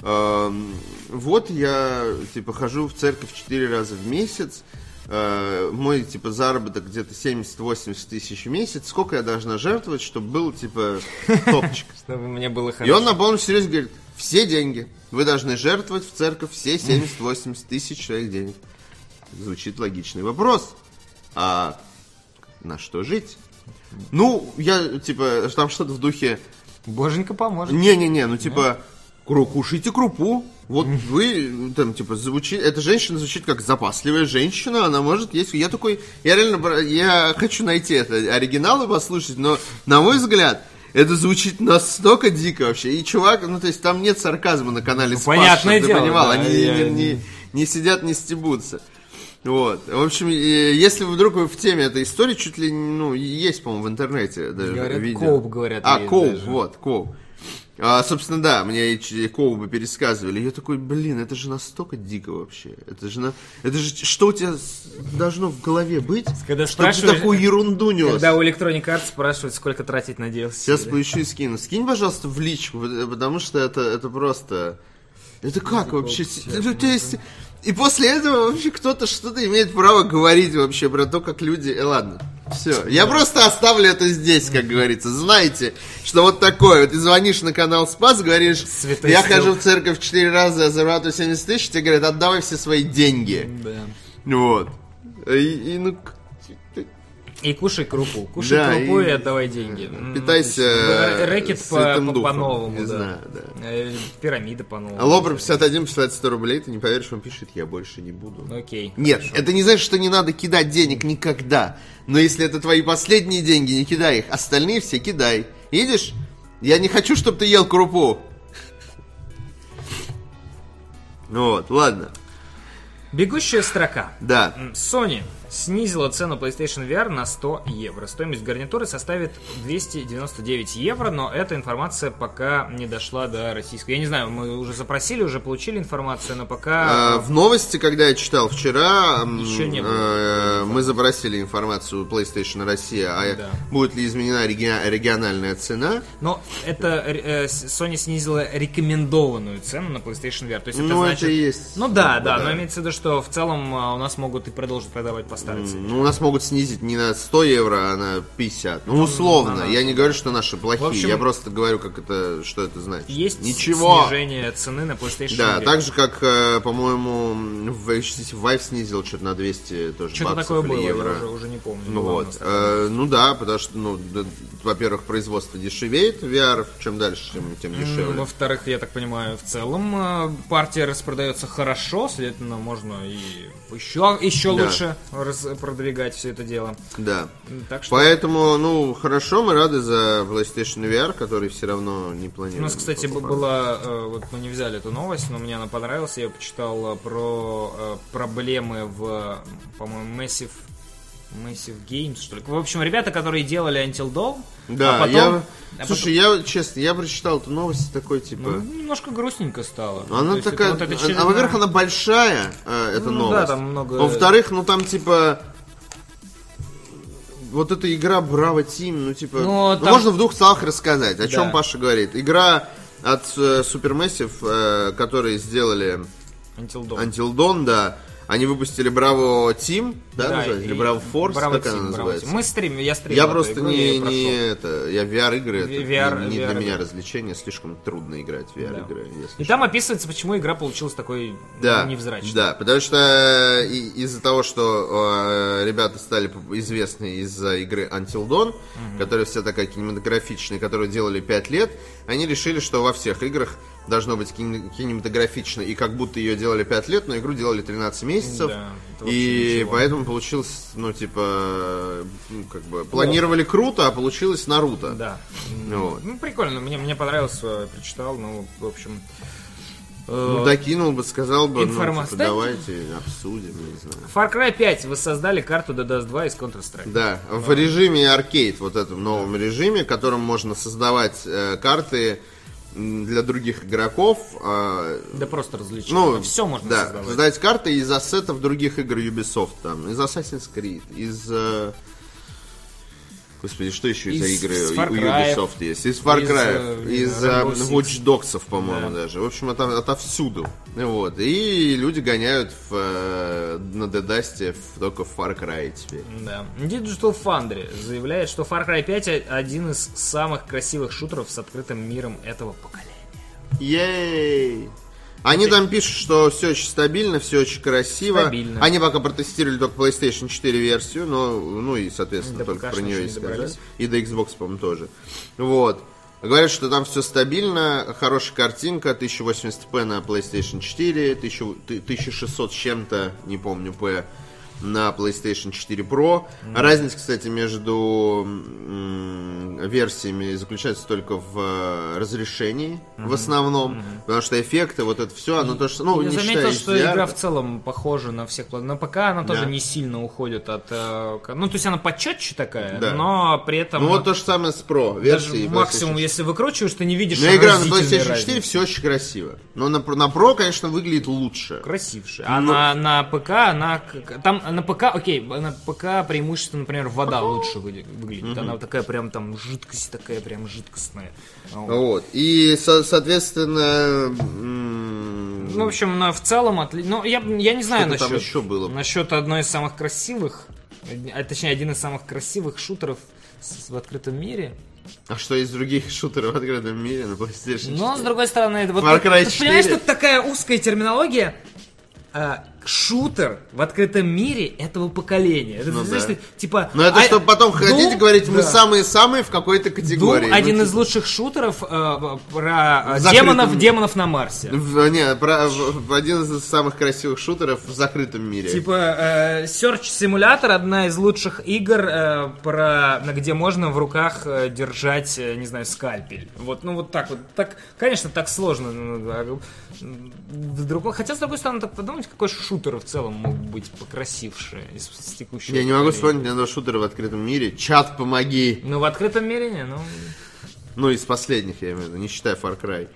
«Эм, вот я, типа, хожу в церковь 4 раза в месяц, э, мой, типа, заработок где-то 70-80 тысяч в месяц, сколько я должна жертвовать, чтобы был, типа, топчик. Чтобы мне было И хорошо. он на полном серьезе говорит, все деньги, вы должны жертвовать в церковь все 70-80 тысяч своих денег. Звучит логичный вопрос. А на что жить? Ну, я, типа, там что-то в духе, Боженька поможет. не-не-не, ну типа, кру- кушайте крупу. Вот вы, там, типа, звучит, эта женщина звучит как запасливая женщина, она может есть. Я такой, я реально, я хочу найти это оригинал и послушать, но, на мой взгляд, это звучит настолько дико вообще. И чувак, ну то есть там нет сарказма на канале Спас, понятное чтоб ты дело, понимал, да, они я- не, не- не сидят, не стебутся. Вот. В общем, если вдруг вы в теме этой истории, чуть ли, ну, есть, по-моему, в интернете даже Говорят, видео. Коуп, говорят, А, Коуп, даже. вот, Коуп. А, собственно, да, мне Коубы пересказывали. Я такой, блин, это же настолько дико вообще. Это же, на... это же что у тебя должно в голове быть, Когда чтобы ты такую ерунду нес? Когда у Electronic Arts спрашивают, сколько тратить на DLC. Сейчас поищу и скину. Скинь, пожалуйста, в личку, потому что это, это просто... Это как вообще? Ну, то есть... И после этого вообще кто-то что-то имеет право говорить вообще про то, как люди... Э, ладно, все. Я просто оставлю это здесь, как говорится. Знаете, что вот такое. Вот ты звонишь на канал Спас, говоришь, Святой я стил. хожу в церковь 4 раза, зарабатываю 70 тысяч, тебе говорят, отдавай все свои деньги. Да. Вот. И, и, ну, И кушай крупу. Кушай Да, крупу и... и- отдавай деньги. М, питайся р- Рэкет по- по- Духом. по-новому, Не да. знаю, да. Э, Пирамида по-новому. А Лобр 51 посылает 100 рублей, ты не поверишь, он пишет, я больше не буду. Окей. Нет, это не значит, что не надо кидать денег никогда. Но если это твои последние деньги, не кидай их. Остальные все кидай. Видишь? Я не хочу, чтобы ты ел крупу. Вот, ладно. Бегущая строка. Да. Sony снизила цену PlayStation VR на 100 евро. Стоимость гарнитуры составит 299 евро, но эта информация пока не дошла до российской. Я не знаю, мы уже запросили, уже получили информацию, но А, пока... в новости, когда я читал вчера, Еще не было. э, мы запросили информацию PlayStation Россия, а Да. будет ли изменена реги- региональная цена. Но это э, Sony снизила рекомендованную цену на PlayStation VR. То есть это Ну, значит... это и есть. Ну да, бы, да, но имеется в виду, что в целом а, у нас могут и продолжить продавать по цене. Ну, у нас могут снизить не на 100 евро, а на 50. Ну, условно. да. Я не говорю, что наши плохие. В общем, я просто говорю, как это, что это значит. Есть Ничего. снижение цены на PlayStation Да, VR. так же, как, э, по-моему, в Vive снизил что-то на 200 тоже Что-то такое было, евро. я уже, уже не помню. Ну вот. Э, ну да, потому что, ну, да, во-первых, производство дешевеет VR, чем дальше, тем, тем дешевле. Во-вторых, я так понимаю, в целом э, партия распродается хорошо, следовательно, можно и еще, еще Да. лучше продвигать все это дело. Да. Так что Поэтому, ну, хорошо, мы рады за PlayStation VR, который все равно не у планируем. нас, кстати, покупать. была, э, вот мы не взяли эту новость, но мне она понравилась. Я почитал э, про проблемы в, по-моему, Massive, Massive Games, что ли. В общем, ребята, которые делали Until Dawn, Да, а потом... я... а Слушай, я, честно, я прочитал эту новость такой, типа... Ну, немножко грустненько стало. Она То такая, вот а, очередная- во-первых, она большая, э, эта Ну новость. да, там много- Во-вторых, ну там типа вот эта игра Браво Тим, ну типа, Ну, ну, там- можно в двух словах рассказать, о чем Да. Паша говорит. Игра от э, Supermassive, э, которые сделали Until Dawn. Until Dawn, да. Они выпустили Браво Team, да, Да, называется? Или Браво Force, Браво как она Team, Браво называется? Team. Мы стримим, я стримил. Я просто не, не это, я VR-игры, это VR не, не для VR, меня да. развлечение, слишком трудно играть в VR-игры, И там описывается, почему игра получилась такой Да, невзрачной. да, потому что и- из-за того, что э, ребята стали известны из-за игры Until Dawn, которая вся такая кинематографичная, которую делали 5 лет, они решили, что во всех играх должно быть кине- кинематографично, и как будто ее делали 5 лет, но игру делали 13 месяцев. Да, и ничего. поэтому получилось, ну, типа, ну, как бы, планировали круто, а получилось Наруто. Да. Вот. Ну, прикольно, мне, мне понравилось, э, прочитал, ну, в общем... э, Ну, докинул бы, сказал бы, ну, Информация. типа, давайте обсудим, не знаю. Far Cry 5 вы создали карту DDoS 2 из Counter-Strike. Да, в режиме аркейд, вот этом новом режиме, в котором можно создавать э, карты для других игроков. э, Да просто развлечение. ну, все можно да, создавать. создать карты из ассетов других игр Ubisoft, там, из Assassin's Creed, из... э, Господи, что еще за Из игры у. Ubisoft есть? Из Far Из, Cry, э, из э, Rainbow Six. Watch Dogs, по-моему, Да. даже. В общем, это, отовсюду. Вот. И люди гоняют в, э, на Дедасте только в Far Cry теперь. Да. Digital Foundry заявляет, что Far Cry 5 один из самых красивых шутеров с открытым миром этого поколения. Ей! Они там пишут, что все очень стабильно, все очень красиво. Стабильно. Они пока протестировали только PlayStation 4 версию, но, ну и, соответственно, До только про нее и сказали. И до Xbox, по-моему, тоже. Вот. Говорят, что там все стабильно, хорошая картинка, 1080p на PlayStation 4, 1000 1600 с чем-то, не помню, P на PlayStation 4 Pro. Разница, кстати, между версиями заключается только в э, разрешении, в основном, потому что эффекты, вот это все, оно то, что, ну, Я не заметил, что HDR, игра в целом похожа на всех На ПК она тоже Да. не сильно уходит от... э, Ну, то есть она почетче такая, Да. но при этом... Ну вот то же самое с Pro версией. максимум, если выкручиваешь, ты не видишь я играю на PlayStation 4, разницы. все очень красиво. Но на, на Pro, конечно, выглядит лучше. красивше. А Ну- на, на ПК она... Там на ПК, окей, на ПК преимущественно, например, вода лучше выгля- выглядит. Она такая прям там жидкость такая прям жидкостная. Вот. И, со- соответственно, Ну, в общем, на- в целом, отли... ну, я, я не знаю насчет, еще было. насчет одной из самых красивых, а, точнее, один из самых красивых шутеров в открытом мире. а что из других шутеров в открытом мире на PlayStation 4? Но, с другой стороны, это вот... Far Cry ты понимаешь, 4? тут такая узкая терминология. А, шутер в открытом мире этого поколения. Это, Ну знаешь, да. ты, типа... Но это а- чтобы потом Doom- хотите говорить, мы да. самые-самые в какой-то категории. Doom Ну, один типа, из лучших шутеров э, про э, закрытом- демонов, демонов на Марсе. в- не, про- в- один из самых красивых шутеров в закрытом мире. Типа э, Search Simulator одна из лучших игр, э, про, на где можно в руках э, держать, э, не знаю, скальпель. Вот, ну вот так вот. Так, конечно, так сложно. ну, другой- хотя, с другой стороны, так подумать, какой шутер в целом мог быть покрасивше из, текущего Я не могу вспомнить ни одного шутера в открытом мире. Чат, помоги. Ну, в открытом мире не, ну... Ну, из последних, я имею в виду, не считая Far Cry.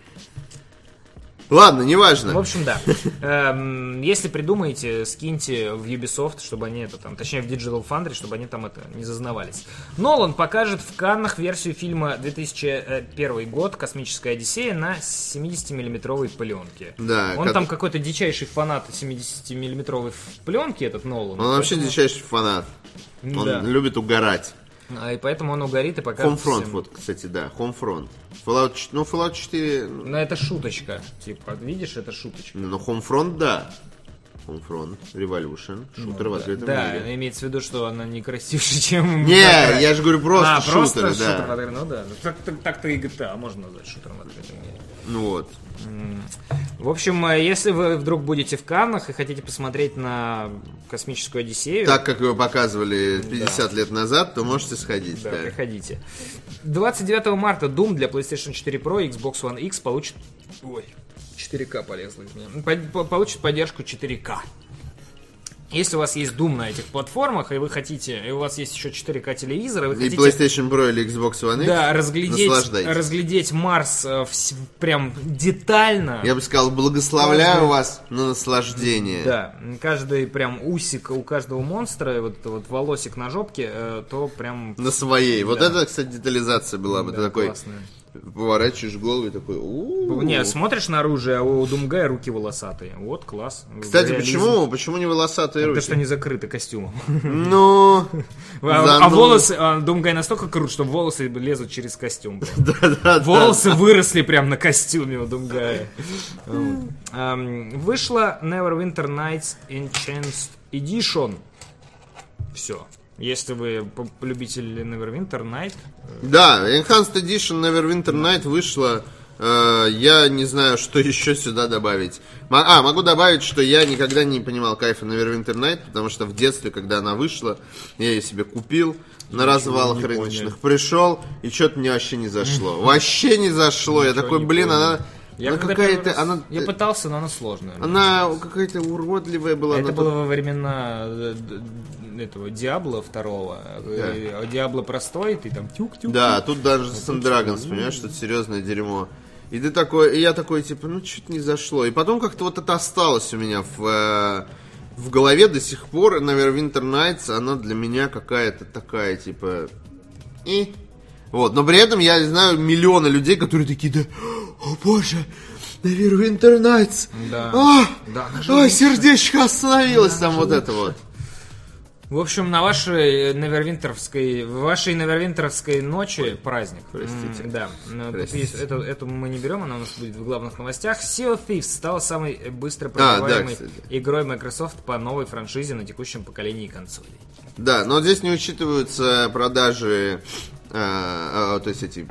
Ладно, неважно. В общем, да. Эм, Если придумаете, скиньте в Ubisoft, чтобы они это там, точнее в Digital Foundry, чтобы они там это не зазнавались. Нолан покажет в Каннах версию фильма 2001 год «Космическая Одиссея» на 70-миллиметровой пленке. Да, Он как- там какой-то дичайший фанат 70-миллиметровой пленки, этот Нолан. Он вообще дичайший фанат. Он Да. любит угорать. А, И поэтому он угорит и покажет Homefront, всем. вот, кстати, да, Homefront. Fallout, ну, Fallout 4, Но это шуточка. Типа, видишь, это шуточка. ну, Homefront, да. Homefront, Revolution, шутер в открытом Ну Да, мире. имеется в виду, что она не красивше, чем... Не, Cry. я же говорю просто а, просто шутеры, шутер в да. открытом- Ну да, так, так, так-то и GTA можно назвать шутером в открытом мире. Ну вот. В общем, э, если вы вдруг будете в Каннах и хотите посмотреть на космическую Одиссею, Так, как его показывали 50 лет назад, то можете сходить, да, да. приходите. 29 марта Doom для PlayStation 4 Pro и Xbox One X получит... Ой, 4К полезло из меня. По- по- Получит поддержку 4К. Если у вас есть Doom на этих платформах, и вы хотите, и у вас есть еще 4К телевизор, и вы И хотите... PlayStation Pro или Xbox One X, Да, разглядеть, разглядеть Марс э, вс- прям детально. Я бы сказал, благословляю Каждый- вас на наслаждение. Да, каждый прям усик у каждого монстра, вот это вот волосик на жопке, э, то прям На своей. Вот Да. это, кстати, детализация была бы. да, такой классная. Поворачиваешь голову и такой... «У-у-у». Не, смотришь на оружие, а у Думгая руки волосатые. Вот, класс. Кстати, Реализм. почему, почему не волосатые Потому руки? что они закрыты костюмом. Ну, А, а волосы, а, Думгай настолько крут, что волосы лезут через костюм. Волосы выросли прям на костюме у Думгая. Вышла Neverwinter Nights Enhanced Edition. Все. Если вы любитель Neverwinter Night, Да, Enhanced Edition Neverwinter Night вышла. Э, Я не знаю, что еще сюда добавить. А, могу добавить, что я никогда не понимал кайфа Neverwinter Night, потому что в детстве, когда она вышла, я ее себе купил на развалах рыночных. Пришел, и что-то мне вообще не зашло. Вообще не зашло. Я такой, блин, понял. она... я она какая-то... раз- Она, Я пытался, но она сложная. она какая-то уродливая была. Это она было во времена э, этого Диабло второго. Э, а Диабло простой, ты там тюк-тюк. Да, тут Dungeons and Dragons, понимаешь, что это серьезное дерьмо. И ты такой, и я такой, типа, ну что-то не зашло. И потом как-то вот это осталось у меня в, э, в голове до сих пор. Neverwinter Nights, она для меня какая-то такая, типа, и... Вот, но при этом я знаю миллионы людей, которые такие, да, о боже, Neverwinter Nights, Да. а, Да, ой, лучше. сердечко остановилось, там вот это вот. В общем, на вашей Невервинтеровской, в вашей Невервинтеровской ночи праздник. Простите. М, Да. Ну, Простите. есть- эту, эту мы не берем, она у нас будет в главных новостях. Sea of Thieves стала самой быстро А, да, продаваемой кстати. игрой Microsoft по новой франшизе на текущем поколении консолей. Да, но здесь не учитываются продажи, а, а, то есть эти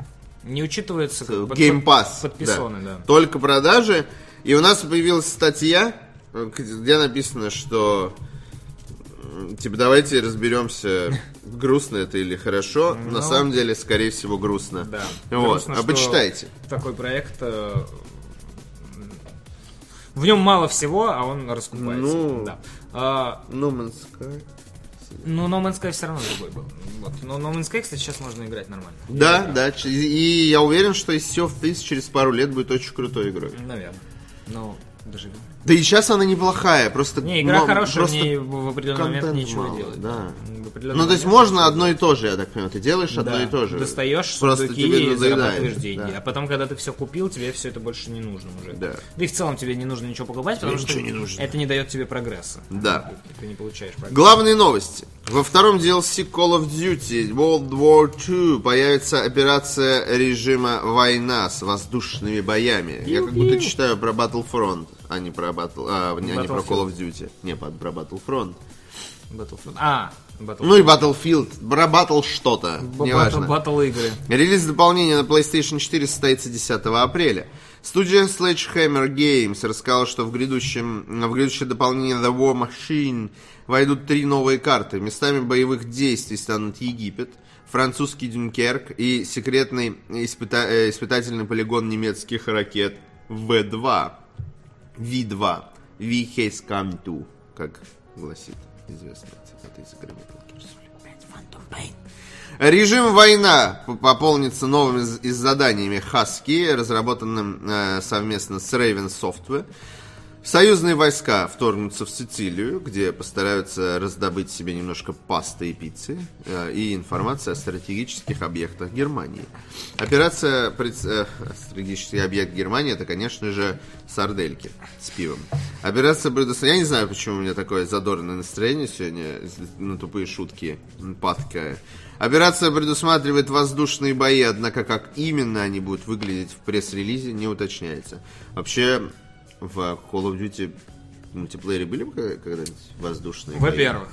Не учитывается под- Game Pass. под- подписоны, да. Только продажи. И у нас появилась статья, где написано, что типа давайте разберемся, грустно это или хорошо. На самом деле, скорее всего, грустно. Да. Вот. Грустно, а почитайте. Такой проект. э, В нем мало всего, а он раскупается. Ну. Да. А, No Man's Sky. Ну, No Man's Sky все равно другой был. Вот. Но No Man's Sky, кстати, сейчас можно играть нормально. Да, да. ч- И я уверен, что из Sea of Thieves через пару лет будет очень крутой игрой. Наверное. Ну, доживем. Да и сейчас она неплохая, просто... Не, игра мо- хорошая, просто в ней в определенный момент нечего мало, делать. да. Ну, то есть можно одно и то же, я так понимаю. Ты делаешь одно Да. и то же. Достаешь Просто тебе и зарабатываешь деньги. Да. А потом, когда ты все купил, тебе все это больше не нужно уже. Да. и в целом тебе не нужно ничего покупать, потому ничего что не нужно. это не дает тебе прогресса. Да. Ты не получаешь прогресса. Главные новости. Во втором DLC Call of Duty World War II появится операция режима «Война» с воздушными боями. Я как будто читаю про Battlefront, а не про, Battle, а, не, а не про Call of Duty. Не, про Battlefront. Battlefield. А, Battlefield. Ну и Battlefield, про Battle что-то, неважно. Батл игры. Релиз дополнения на PlayStation 4 состоится 10 апреля. Студия Sledgehammer Games рассказала, что в, грядущем, в грядущее дополнение The War Machine войдут три новые карты. Местами боевых действий станут Египет, французский Дюнкерк и секретный испыта- э, испытательный полигон немецких ракет В-2. V2. V has come to, как гласит известная цитата из игры Metal Gear Solid 5 Phantom Pain. Режим война пополнится новыми заданиями Husky, разработанным э, совместно с Raven Software. Союзные войска вторгнутся в Сицилию, где постараются раздобыть себе немножко пасты и пиццы э, и информации о стратегических объектах Германии. Операция пред- э, стратегический объект Германии это, конечно же, сардельки с пивом. Операция предусмотрена... Я не знаю, почему у меня такое задорное настроение сегодня на тупые шутки падкое. Операция предусматривает воздушные бои, однако как именно они будут выглядеть в пресс-релизе не уточняется. Вообще, в Call of Duty мультиплеере были бы когда- когда-нибудь воздушные? Во-первых,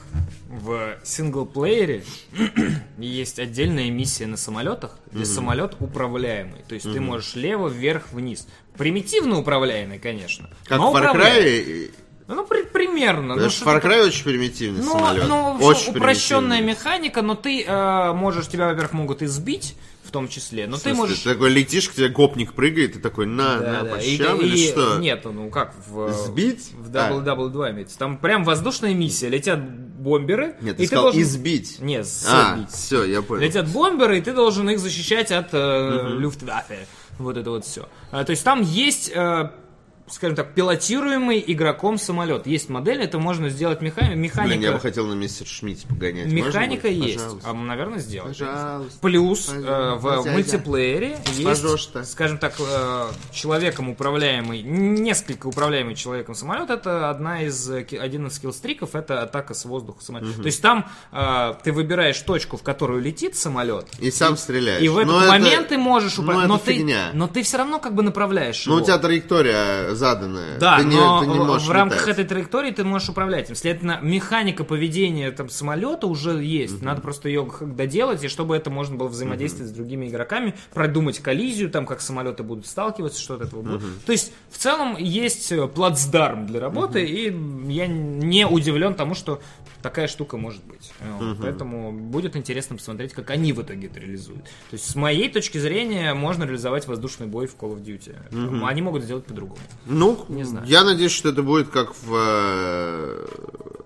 в синглплеере есть отдельная миссия на самолетах, где самолет управляемый. То есть ты можешь лево, вверх, вниз. Примитивно управляемый, конечно. Как но в Far. Cry? Ну, при- примерно. Потому ну, что Far Cry очень примитивный Ну, самолет. ну, очень упрощенная механика, но ты э, можешь, тебя, во-первых, могут и сбить, в том числе, но В ты можешь... Ты такой летишь, к тебе гопник прыгает, и такой, на, Да, на, да, по и- щам и- или что? Нет, ну как, в... Сбить? В А. WW2 имеется. Там прям воздушная миссия. Летят бомберы. Нет, и ты ты сказал должен... избить. Нет, А, сбить. все, я понял. Летят бомберы, и ты должен их защищать от э, Люфтваффе. Вот это вот все. то есть там есть э, скажем так, пилотируемый игроком самолет. Есть модель, это можно сделать механи- механика. Блин, я бы хотел на мистер Шмидте погонять. Механика будет? есть, Пожалуйста. а, наверное, сделать. Пожалуйста. Плюс э, Пожалуйста. в Пожалуйста. мультиплеере есть, Пожалуйста. скажем так, э, человеком управляемый, несколько управляемый человеком самолет, это одна из, э, один из скиллстриков, это атака с воздуха самолета. То есть там э, ты выбираешь точку, в которую летит самолет, И сам стреляешь. и в этот Но это- момент ты можешь ну, управлять, это но, ты, но ты все равно как бы направляешь Ну, у его. тебя траектория заданная. Да, ты не, но ты не в- можешь в рамках летать. этой траектории ты можешь управлять им. Следовательно, механика поведения там, самолета уже есть. Надо просто ее доделать, и чтобы это можно было взаимодействовать с другими игроками, продумать коллизию, там, как самолеты будут сталкиваться, что от этого будет. То есть, в целом, есть э, плацдарм для работы, и я не удивлен тому, что такая штука может быть. Вот, Поэтому будет интересно посмотреть, как они в итоге это реализуют. То есть, с моей точки зрения, можно реализовать воздушный бой в Call of Duty. Они могут сделать по-другому. Ну, Не знаю. я надеюсь, что это будет как в э,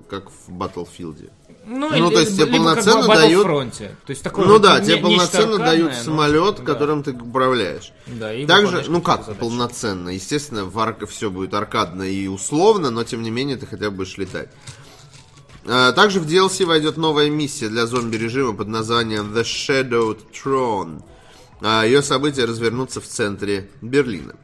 как в Battlefield. Ну, Ну, или- то есть тебе либо как полноценно в дают- Battlefront. То есть такое ну вот да, не- тебе полноценно дают аркадное, но- самолет, да. которым ты управляешь. Да, и Также, ну как задачи. полноценно? Естественно, в арка все будет аркадно и условно, но тем не менее ты хотя бы будешь летать. А, Также в DLC войдет новая миссия для зомби-режима под названием The Shadowed Throne. А, Ее события развернутся в центре Берлина.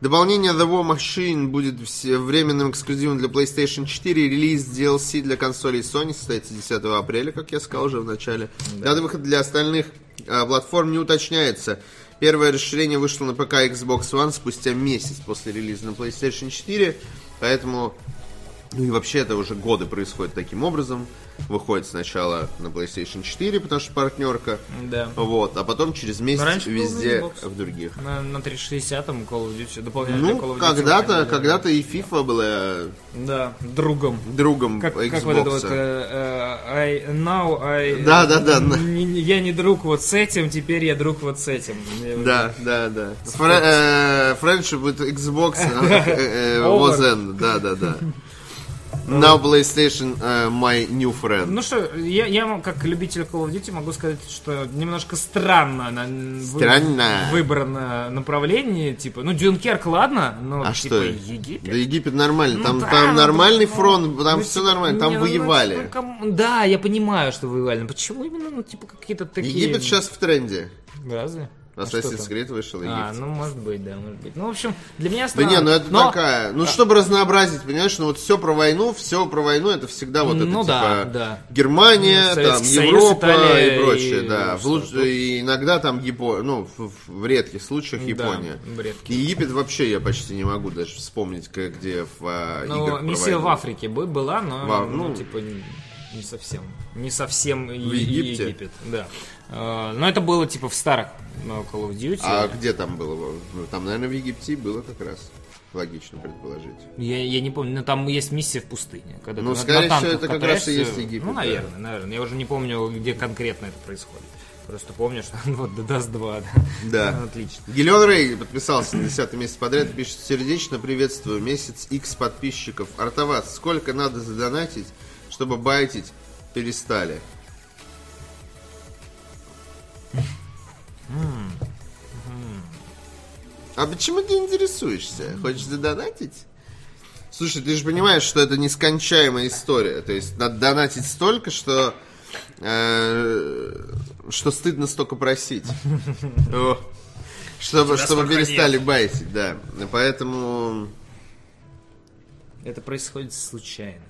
Дополнение The War Machine будет временным эксклюзивом для PlayStation 4. Релиз DLC для консолей Sony состоится 10 апреля, как я сказал уже в начале. Дата выхода для остальных а, платформ не уточняется. Первое расширение вышло на ПК Xbox One спустя месяц после релиза на PlayStation 4, поэтому ну и вообще это уже годы происходит таким образом. Выходит сначала на PlayStation 4, потому что партнерка, Да. вот, а потом через месяц был везде в других. На, на 360-м Call of Duty, дополнение для Call Ну, of Duty. когда-то, когда-то и FIFA была Да, другом. другом Как, Xbox. как вот это вот, э, I, now I... Да, да, да. Я не друг вот с этим, теперь я друг вот с этим. Да, да, да. Friendship with Xbox was end. Да, да, да. Now PlayStation э, my new friend. Ну что, я, я как любитель Call of Duty могу сказать, что немножко странно на- вы- Странно. выбрано направление, типа, ну Дюнкерк, ладно, но А типа что? Египет. Да Египет нормально. Ну Там, да, там ну, нормальный ну, фронт, там ну, все типа, нормально, там не, ну, воевали. ну, кому- Да, я понимаю, что воевали, но почему именно, ну, типа, какие-то такие... Египет сейчас в тренде. Разве? Assassin's там? Creed вышел, А, Египет. ну, может быть, да, может быть. Ну, в общем, для меня Да странно. не, ну это Но- такая. Ну, чтобы разнообразить, понимаешь, ну вот все про войну, все про войну, это всегда вот это Ну да, типа да. Германия, Ну, там Союз, Европа Италия и прочее, и да. В луч- и иногда там Япония, ну, в, в- редких случаях Япония. в редких. И Египет вообще я почти не могу даже вспомнить, как, где в а, Ну, играх миссия в Африке бы- была, но, Во- ну, ну, типа, не, совсем. Не совсем и- В и Египте? Египет, да. Э, Но это было, типа, в старых ну, Call of Duty. А где там было? Ну, там, наверное, в Египте было как раз. Логично предположить. Я, я не помню, но там есть миссия в пустыне. Когда Ну, скорее всего, это как раз и есть Египет, Ну, да. наверное, наверное. Я уже не помню, где конкретно это происходит. Просто помню, что вот Dust 2, да. Да. Ну, Отлично. Гелион Рей подписался на 10 месяц подряд пишет сердечно приветствую. Месяц X подписчиков. Артовас, сколько надо задонатить, чтобы байтить перестали? А почему ты интересуешься? Хочешь задонатить? Слушай, ты же понимаешь, что это нескончаемая история. То есть надо донатить столько, что э, что стыдно столько просить. Чтобы, чтобы перестали байтить, да. Поэтому... Это происходит случайно.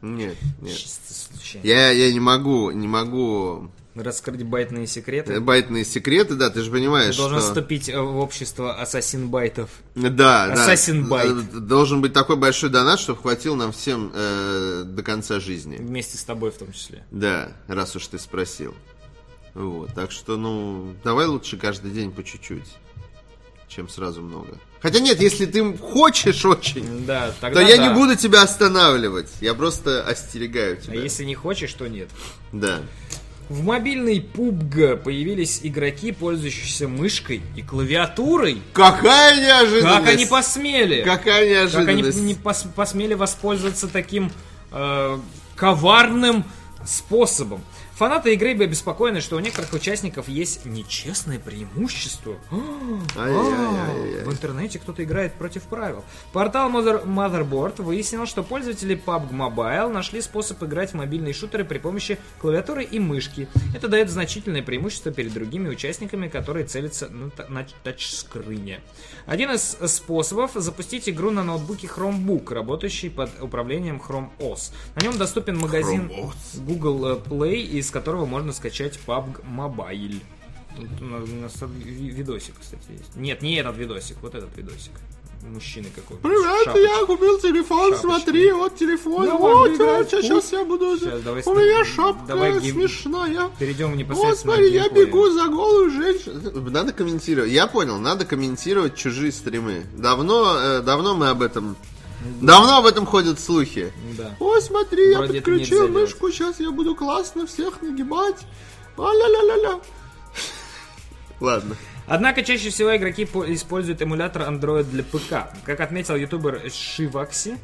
Нет, нет. Чисто случайно. Я, я не могу, не могу... Раскрыть байтные секреты. Байтные секреты, да, ты же понимаешь, Ты должен что... вступить э, в общество ассасин байтов. Да, да. Assassin Byte. Д- Должен быть такой большой донат, чтобы хватил нам всем э, до конца жизни. Вместе с тобой в том числе. Да, раз уж ты спросил. Вот, так что, ну, давай лучше каждый день по чуть-чуть, чем сразу много. Хотя нет, если ты хочешь очень, Да, тогда то я да. не буду тебя останавливать. Я просто остерегаю А тебя. если не хочешь, то нет. Да. В мобильной PUBG появились игроки, пользующиеся мышкой и клавиатурой. Какая неожиданность! Как они посмели? Какая Как они неожиданность! не пос- посмели воспользоваться таким э, коварным способом? Фанаты игры были обеспокоены, что у некоторых участников есть нечестное преимущество. В интернете кто-то играет против правил. Портал Mother- Motherboard выяснил, что пользователи PUBG Mobile нашли способ играть в мобильные шутеры при помощи клавиатуры и мышки. Это дает значительное преимущество перед другими участниками, которые целятся на, та- на тачскрине. Один из способов запустить игру на ноутбуке Chromebook, работающий под управлением Chrome OS. На нем доступен магазин. Google э, Play, из которого можно скачать PUBG Mobile. Тут на- на с- ви- видосик, кстати, есть. Нет, не этот видосик, вот этот видосик. Мужчины какой. Привет, Шапочка. я купил телефон, Шапочка. смотри, вот телефон, вот, играть. сейчас я буду... Щас, давай У меня шапка давай гейм- смешная. Перейдем Вот, непосредственно смотри, к я бегу за голую женщину. Надо комментировать. Я понял, надо комментировать чужие стримы. Давно, э, давно мы об этом... Давно об этом ходят слухи. Да. Ой, смотри, Вроде я подключил мышку, сейчас я буду классно всех нагибать. А-ля-ля-ля-ля. Ладно. Однако чаще всего игроки по- используют эмулятор Android для ПК. Как отметил ютубер Шивакси,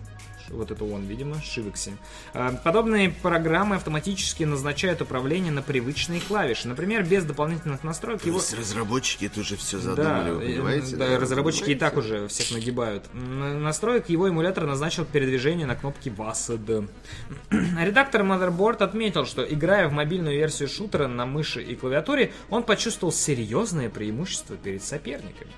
вот это он, видимо, Шивакси, э, подобные программы автоматически назначают управление на привычные клавиши. Например, без дополнительных настроек его... разработчики это уже все Да, э, да, разработчики и так уже всех нагибают. Настроек его эмулятор назначил передвижение на кнопке WASD. Редактор Motherboard отметил, что играя в мобильную версию шутера на мыши и клавиатуре, он почувствовал серьезное преимущество перед соперниками.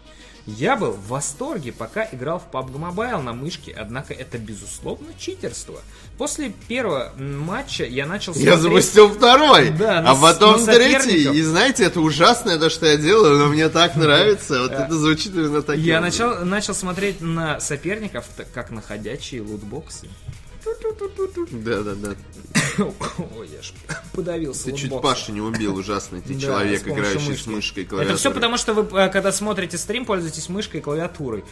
Я был в восторге, пока играл в PUBG Mobile на мышке, однако это безусловно читерство. После первого матча я начал Я смотреть- запустил второй, Да, а потом третий. И знаете, это ужасное то, что я делаю, но мне так нравится. Вот это звучит именно таким. Я начал, начал смотреть на соперников, так как на ходячие лутбоксы. Да, да, да. Ой, я ж подавился Ты чуть. Пашу не убил, ужасный ты человек, играющий мышки. с мышкой и Это клавиатурой. все потому, что вы, э, когда смотрите стрим, пользуетесь мышкой и клавиатурой.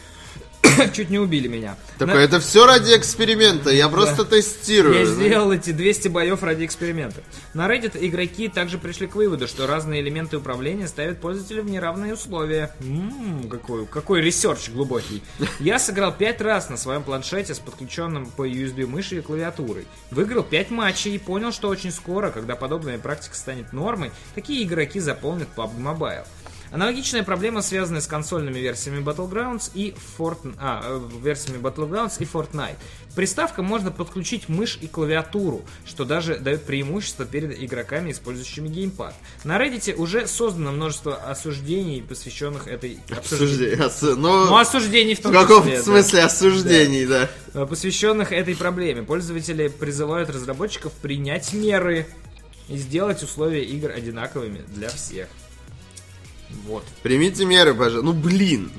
Чуть не убили меня. Такой, На- это все ради эксперимента, я просто тестирую. Я сделал эти 200 боев ради эксперимента. На Reddit игроки также пришли к выводу, что разные элементы управления ставят пользователя в неравные условия. Ммм, какой, какой research глубокий. Я сыграл 5 раз на своем планшете с подключенным по USB мыши и клавиатурой. Выиграл 5 матчей и понял, что очень скоро, когда подобная практика станет нормой, такие игроки заполнят PUBG Mobile. Аналогичная проблема связана с консольными версиями Battlegrounds и Fortnite, а, э, версиями Battlegrounds и Fortnite. К приставкам можно подключить мышь и клавиатуру, что даже дает преимущество перед игроками, использующими геймпад. На Reddit уже создано множество осуждений, посвященных этой Обсуждение. Осу- Ну, Ну, осуждений в в том каком числе, да. смысле осуждений, да. Э, посвященных этой проблеме. Пользователи призывают разработчиков принять меры и сделать условия игр одинаковыми для всех. Вот. Примите меры, пожалуйста. Ну, блин.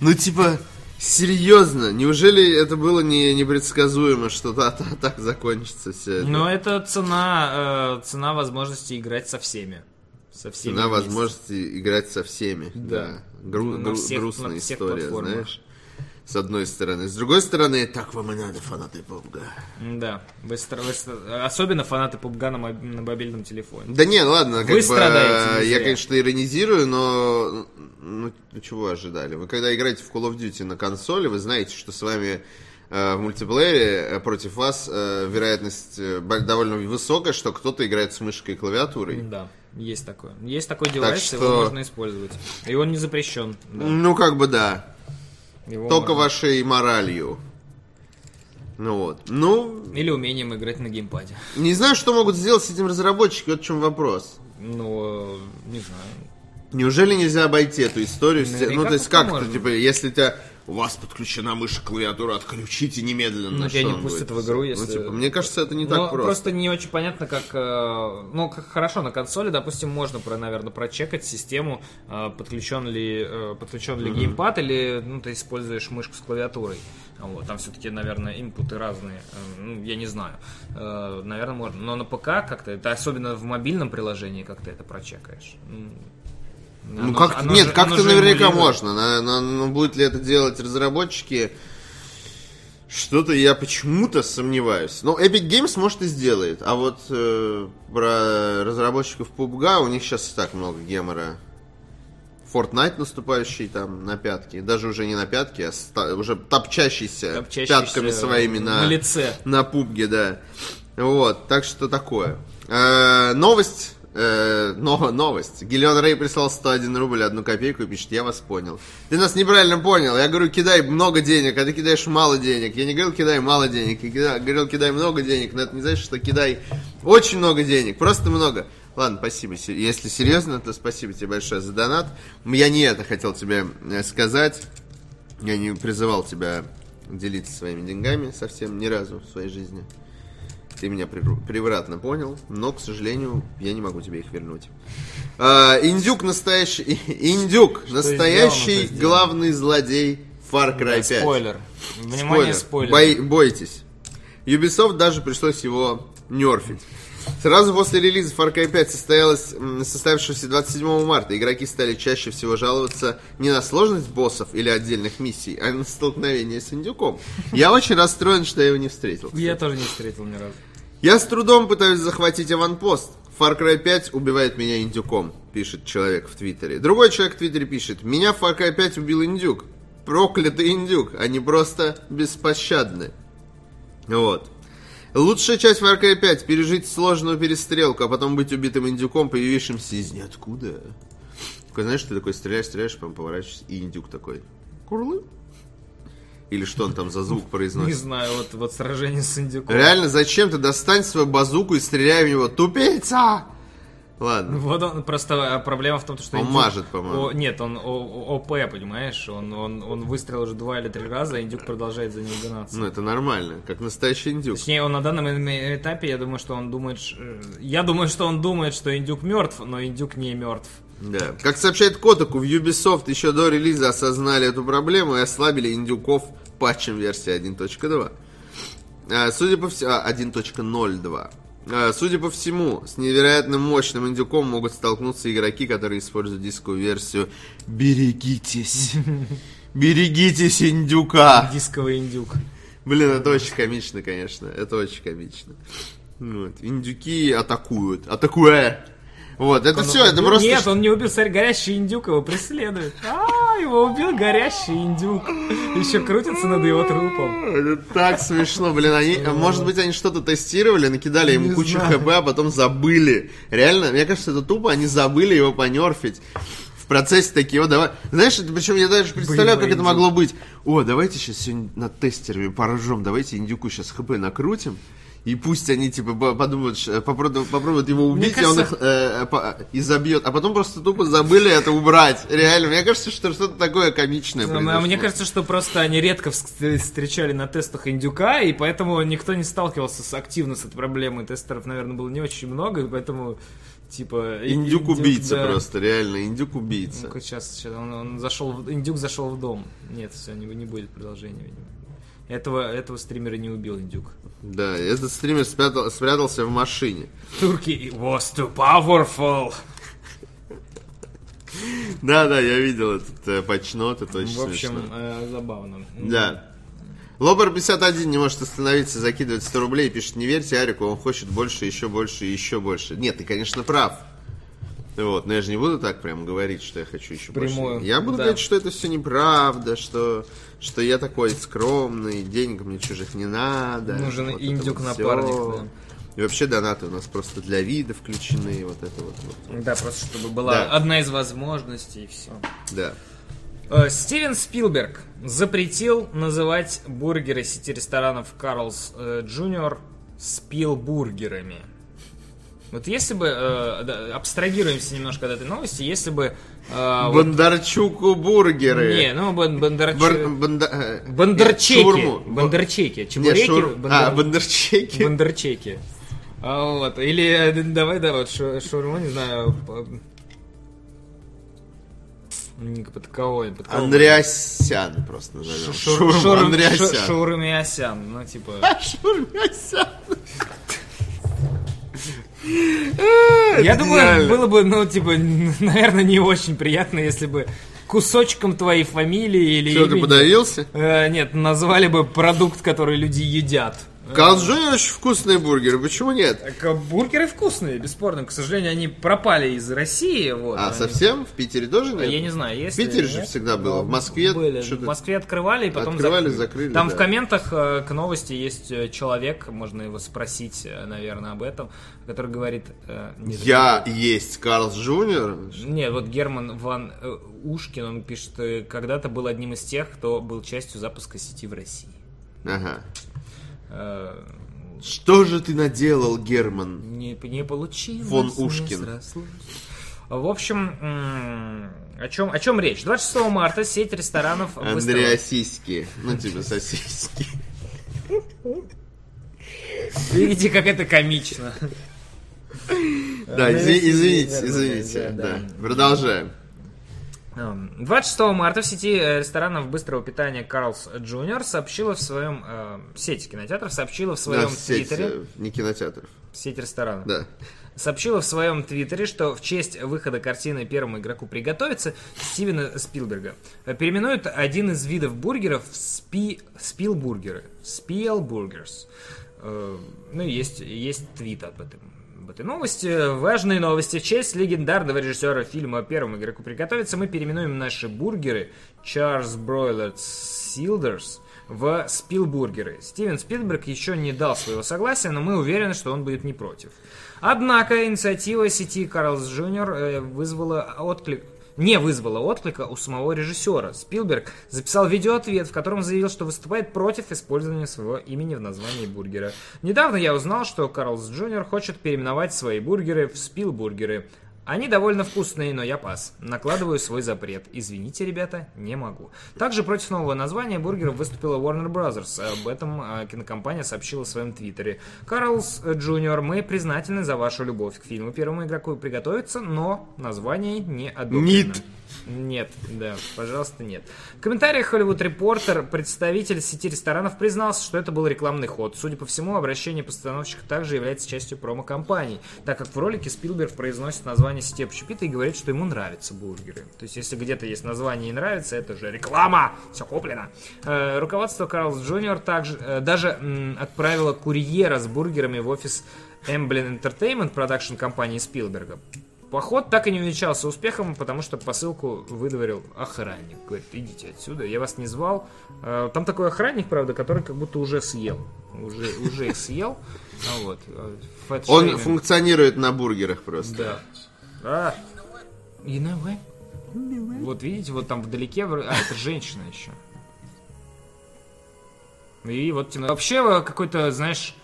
Ну, типа, серьезно. Неужели это было не непредсказуемо, что та- та- так закончится все это? Но это цена, э, цена возможности играть со всеми. Со всеми. Цена вместе. возможности играть со всеми. Да. Гру- На гру- всех- грустная на всех история, знаешь. С одной стороны. С другой стороны, так вам и надо, фанаты PUBG. Да. Быстро, быстро- Особенно фанаты PUBG на, моб- на мобильном телефоне. Да не, ладно, как Вы бы, страдаете, не я, конечно, иронизирую, но ну, ну, чего вы ожидали? Вы когда играете в Call of Duty на консоли, вы знаете, что с вами э, в мультиплеере э, против вас э, вероятность э, довольно высокая, что кто-то играет с мышкой и клавиатурой. Да, есть такое. Есть такой девайс, что- его можно использовать. И он не запрещен. да. Ну, как бы да. Его Только можно. вашей моралью. Ну вот. Ну, Или умением играть на геймпаде. не знаю, что могут сделать с этим разработчики, вот в чем вопрос. Ну, не знаю. Неужели нельзя обойти эту историю? Наверняка ну, то есть как, можно. типа, если тебя у вас подключена мышь, клавиатура, отключите немедленно. Ну, тебя не пустят в игру, Ну, если- типа, мне кажется, это не Ну, так просто. не очень понятно, как... э, ну, как хорошо, на консоли, допустим, можно, про, наверное, прочекать систему, э, подключен ли, э, подключен ли геймпад, или, ну, ты используешь мышку с клавиатурой. Вот, там все-таки, наверное, инпуты разные. Ну, я не знаю. Наверное, можно. Но на ПК как-то, это особенно в мобильном приложении, как ты это прочекаешь. Ну, оно как, оно нет, же- как-то наверняка эмулирует. можно. На, на- ну, будут ли это делать разработчики? Что-то я почему-то сомневаюсь. Но Epic Games, может, и сделает. А вот э, про разработчиков PUBG у них сейчас и так много гемора. Fortnite наступающий там на пятки. Даже уже не на пятки, а ста- уже топчащийся, Топчащийся пятками своими на, на лице. на пубге, да. Вот, так что такое. Э, новость Э, но, новость. Гиллион Рэй прислал 101 рубль, одну копейку и пишет, я вас понял. Ты нас неправильно понял. Я говорю, кидай много денег, а ты кидаешь мало денег. Я не говорил, кидай мало денег. Я говорил, кидай много денег, но это не значит, что кидай очень много денег. Просто много. Ладно, спасибо. Если серьезно, то спасибо тебе большое за донат. Я не это хотел тебе э, сказать. Я не призывал тебя делиться своими деньгами совсем ни разу в своей жизни. Ты меня превр- превратно понял, но, к сожалению, я не могу тебе их вернуть. А, индюк настоящий... Индюк настоящий сделано, главный злодей Far Cry 5. Спойлер. Внимание, спойлер. Бой- бойтесь. Ubisoft даже пришлось его нерфить. Сразу после релиза Far Cry 5 состоялось, состоявшегося 27 марта, игроки стали чаще всего жаловаться не на сложность боссов или отдельных миссий, а на столкновение с индюком. Я очень расстроен, что я его не встретил. Я тоже не встретил ни разу. Я с трудом пытаюсь захватить аванпост. Far Cry 5 убивает меня индюком, пишет человек в Твиттере. Другой человек в Твиттере пишет, меня Far Cry 5 убил индюк. Проклятый индюк, они просто беспощадны. Вот. Лучшая часть Far Cry 5 пережить сложную перестрелку, а потом быть убитым индюком, появившимся из ниоткуда. Такой, знаешь, ты такой стреляешь, стреляешь, потом поворачиваешься, и индюк такой. Курлы? Или что он там за звук Не произносит? знаю, вот, вот сражение с индюком. Реально, зачем ты достань свою базуку и стреляй в него? Тупица! Ладно. Вот он, просто а, проблема в том, что... Он индюк- мажет, по-моему. О, нет, он О- ОП, понимаешь? Он, он, он выстрелил уже два или три раза, а индюк продолжает за ним гнаться. Ну, это нормально, как настоящий индюк. Точнее, он на данном э- этапе, я думаю, что он думает... э, Я думаю, что он думает, что индюк мертв, но индюк не мертв. Да. Как сообщает Котаку, в Ubisoft еще до релиза осознали эту проблему и ослабили индюков патчем версии 1.2. А, Судя по всему... 1.02. А, Судя по всему, с невероятным мощным индюком могут столкнуться игроки, которые используют дисковую версию. Берегитесь! Берегитесь индюка! Дисковый индюк. Блин, это очень комично, конечно. Это очень комично. Вот. Индюки атакуют. Атакуэ! Вот, это все, это просто... Нет, он не убил, смотри, горящий индюк его преследует. А, его убил горящий индюк. Еще крутится над его трупом. Это так смешно, блин, они, может быть, они что-то тестировали, накидали ему кучу хп, а потом забыли. Реально, мне кажется, это тупо, они забыли его понерфить. В процессе такие, о, давай... Знаешь, это, причем я даже представляю, как это индюк. могло быть. О, давайте сейчас сегодня над тестерами поржем, давайте индюку сейчас хп накрутим. И пусть они, типа, по- подумают, попробуют, попробуют его убить, и он кажется- их э, по- и забьет. А потом просто тупо забыли это убрать. Реально, мне кажется, что что-то такое комичное А произошло. Мне кажется, что просто они редко вс- встречали на тестах индюка, и поэтому никто не сталкивался с, активно с этой проблемой. Тестеров, наверное, было не очень много, и поэтому, типа... и- Индюк-убийца да. просто, реально, индюк-убийца. Ну-ка, сейчас, сейчас он, он зашел, в- индюк зашел в дом. Нет, все, не, не будет продолжения, видимо. Этого, этого стримера не убил индюк. Да, этот стример спрятал- спрятался в машине. Турки was too powerful. Да, да, я видел этот э, патчнот, это очень В общем, смешно. э, забавно. Да. Лобер 51 не может остановиться, закидывает 100 рублей и пишет, не верьте Арику, он хочет больше, еще больше еще больше. Нет, ты, конечно, прав. Вот, но я же не буду так прям говорить, что я хочу еще Прямую, больше. Я буду да. говорить, что это все неправда, что, что я такой скромный, денег мне чужих не надо. Нужен вот это индюк-напарник, всё. да. И вообще донаты у нас просто для вида включены, вот это вот. вот. Да, просто чтобы была Да. одна из возможностей и все. Да. Э, Стивен Спилберг запретил называть бургеры сети ресторанов Карлс э, Джуниор спилбургерами. Вот если бы, э, абстрагируемся немножко от этой новости, если бы... э, вот- Бондарчуку бургеры. не, ну, бон- Бондарчу- Бар- бонда- э, Бондарчеки. нет, шаурму. Бондарчеки. Чебуреки. бондар- А, бондарчеки. Бондарчеки. А, вот. Или э, давай, да, вот шу- шаурму, не знаю. по- Не, Под кого? Под кого? Андреасян просто назовем. Шур- шур- Андреасян. шу- Шаурмиасян. Ну, типа... Шаурмясян. Я думаю, было бы, ну, типа, наверное, не очень приятно, если бы кусочком твоей фамилии или Что, ты подавился? э, нет, назвали бы продукт, который люди едят. Карлс Джуниор очень вкусные бургеры, почему нет? Так, а бургеры вкусные, бесспорно. К сожалению, они пропали из России. Вот, А, Они- совсем? В Питере тоже нет? Я не знаю, есть В Питере ли, же нет? всегда было, в Москве Были. В Москве открывали и потом Открывали, закрыли. закрыли, Там да. в комментах э, к новости есть э, человек, можно его спросить, э, наверное, об этом, который говорит... э, Я есть Карлс Джуниор? Не, вот Герман Ван э, Ушкин, он пишет, э, когда-то был одним из тех, кто был частью запуска сети в России. Ага. Что же ты наделал, Герман? Не, не получилось. Фон не Ушкин. В общем, о чем, о чем речь? 26 марта сеть ресторанов выставила- Андреа Сиськи. Ну, типа сосиски. Видите, как это комично. Да, изви- извините, извините. Продолжаем. Эм, 26 марта в сети э, ресторанов быстрого питания Carl's Jr. сообщила в своем... э, сеть кинотеатров сообщила в Да, своем сеть, твиттере... э, не кинотеатров. Сеть ресторанов. Да. сообщила в своем твиттере, что в честь выхода картины первому игроку приготовиться Стивена Спилберга э, переименуют один из видов бургеров в спи... спилбургеры. Спилбургерс. Э, Ну, есть, есть твит об этом. Об этой новости. Важные новости. В честь легендарного режиссера фильма «Первому игроку приготовиться» мы переименуем наши бургеры Charles Broiled Silders в спилбургеры. Стивен Спилберг еще не дал своего согласия, но мы уверены, что он будет не против. Однако инициатива сети Карлс Джуниор э, вызвала отклик не вызвала отклика у самого режиссера. Спилберг записал видеоответ, в котором заявил, что выступает против использования своего имени в названии бургера. Недавно я узнал, что Carl's Junior хочет переименовать свои бургеры в спилбургеры. Они довольно вкусные, но я пас. Накладываю свой запрет. Извините, ребята, не могу. Также против нового названия бургеров выступила Warner Brothers. Об этом э, кинокомпания сообщила в своем твиттере. Carl's э, Junior, мы признательны за вашу любовь к фильму «Первому игроку приготовиться», но название не одобрено. Нет, да, пожалуйста, нет. В комментариях Hollywood Reporter представитель сети ресторанов признался, что это был рекламный ход. Судя по всему, обращение постановщика также является частью промо-кампании, так как в ролике Спилберг произносит название сети общепита и говорит, что ему нравятся бургеры. То есть, если где-то есть название и нравится, это же реклама, все куплено. Э, руководство Carl's Junior также э, даже отправило курьера с бургерами в офис Amblin Entertainment, продакшн компании Спилберга. Поход так и не увенчался успехом, потому что посылку выдворил охранник. Говорит, идите отсюда, я вас не звал. Э, Там такой охранник, правда, который как будто уже съел. Уже, уже их съел. А вот. э, Он функционирует на бургерах просто. Да. А. You know what? Вот видите, вот там вдалеке... А, это женщина еще. И вот темно- вообще э, какой-то, знаешь,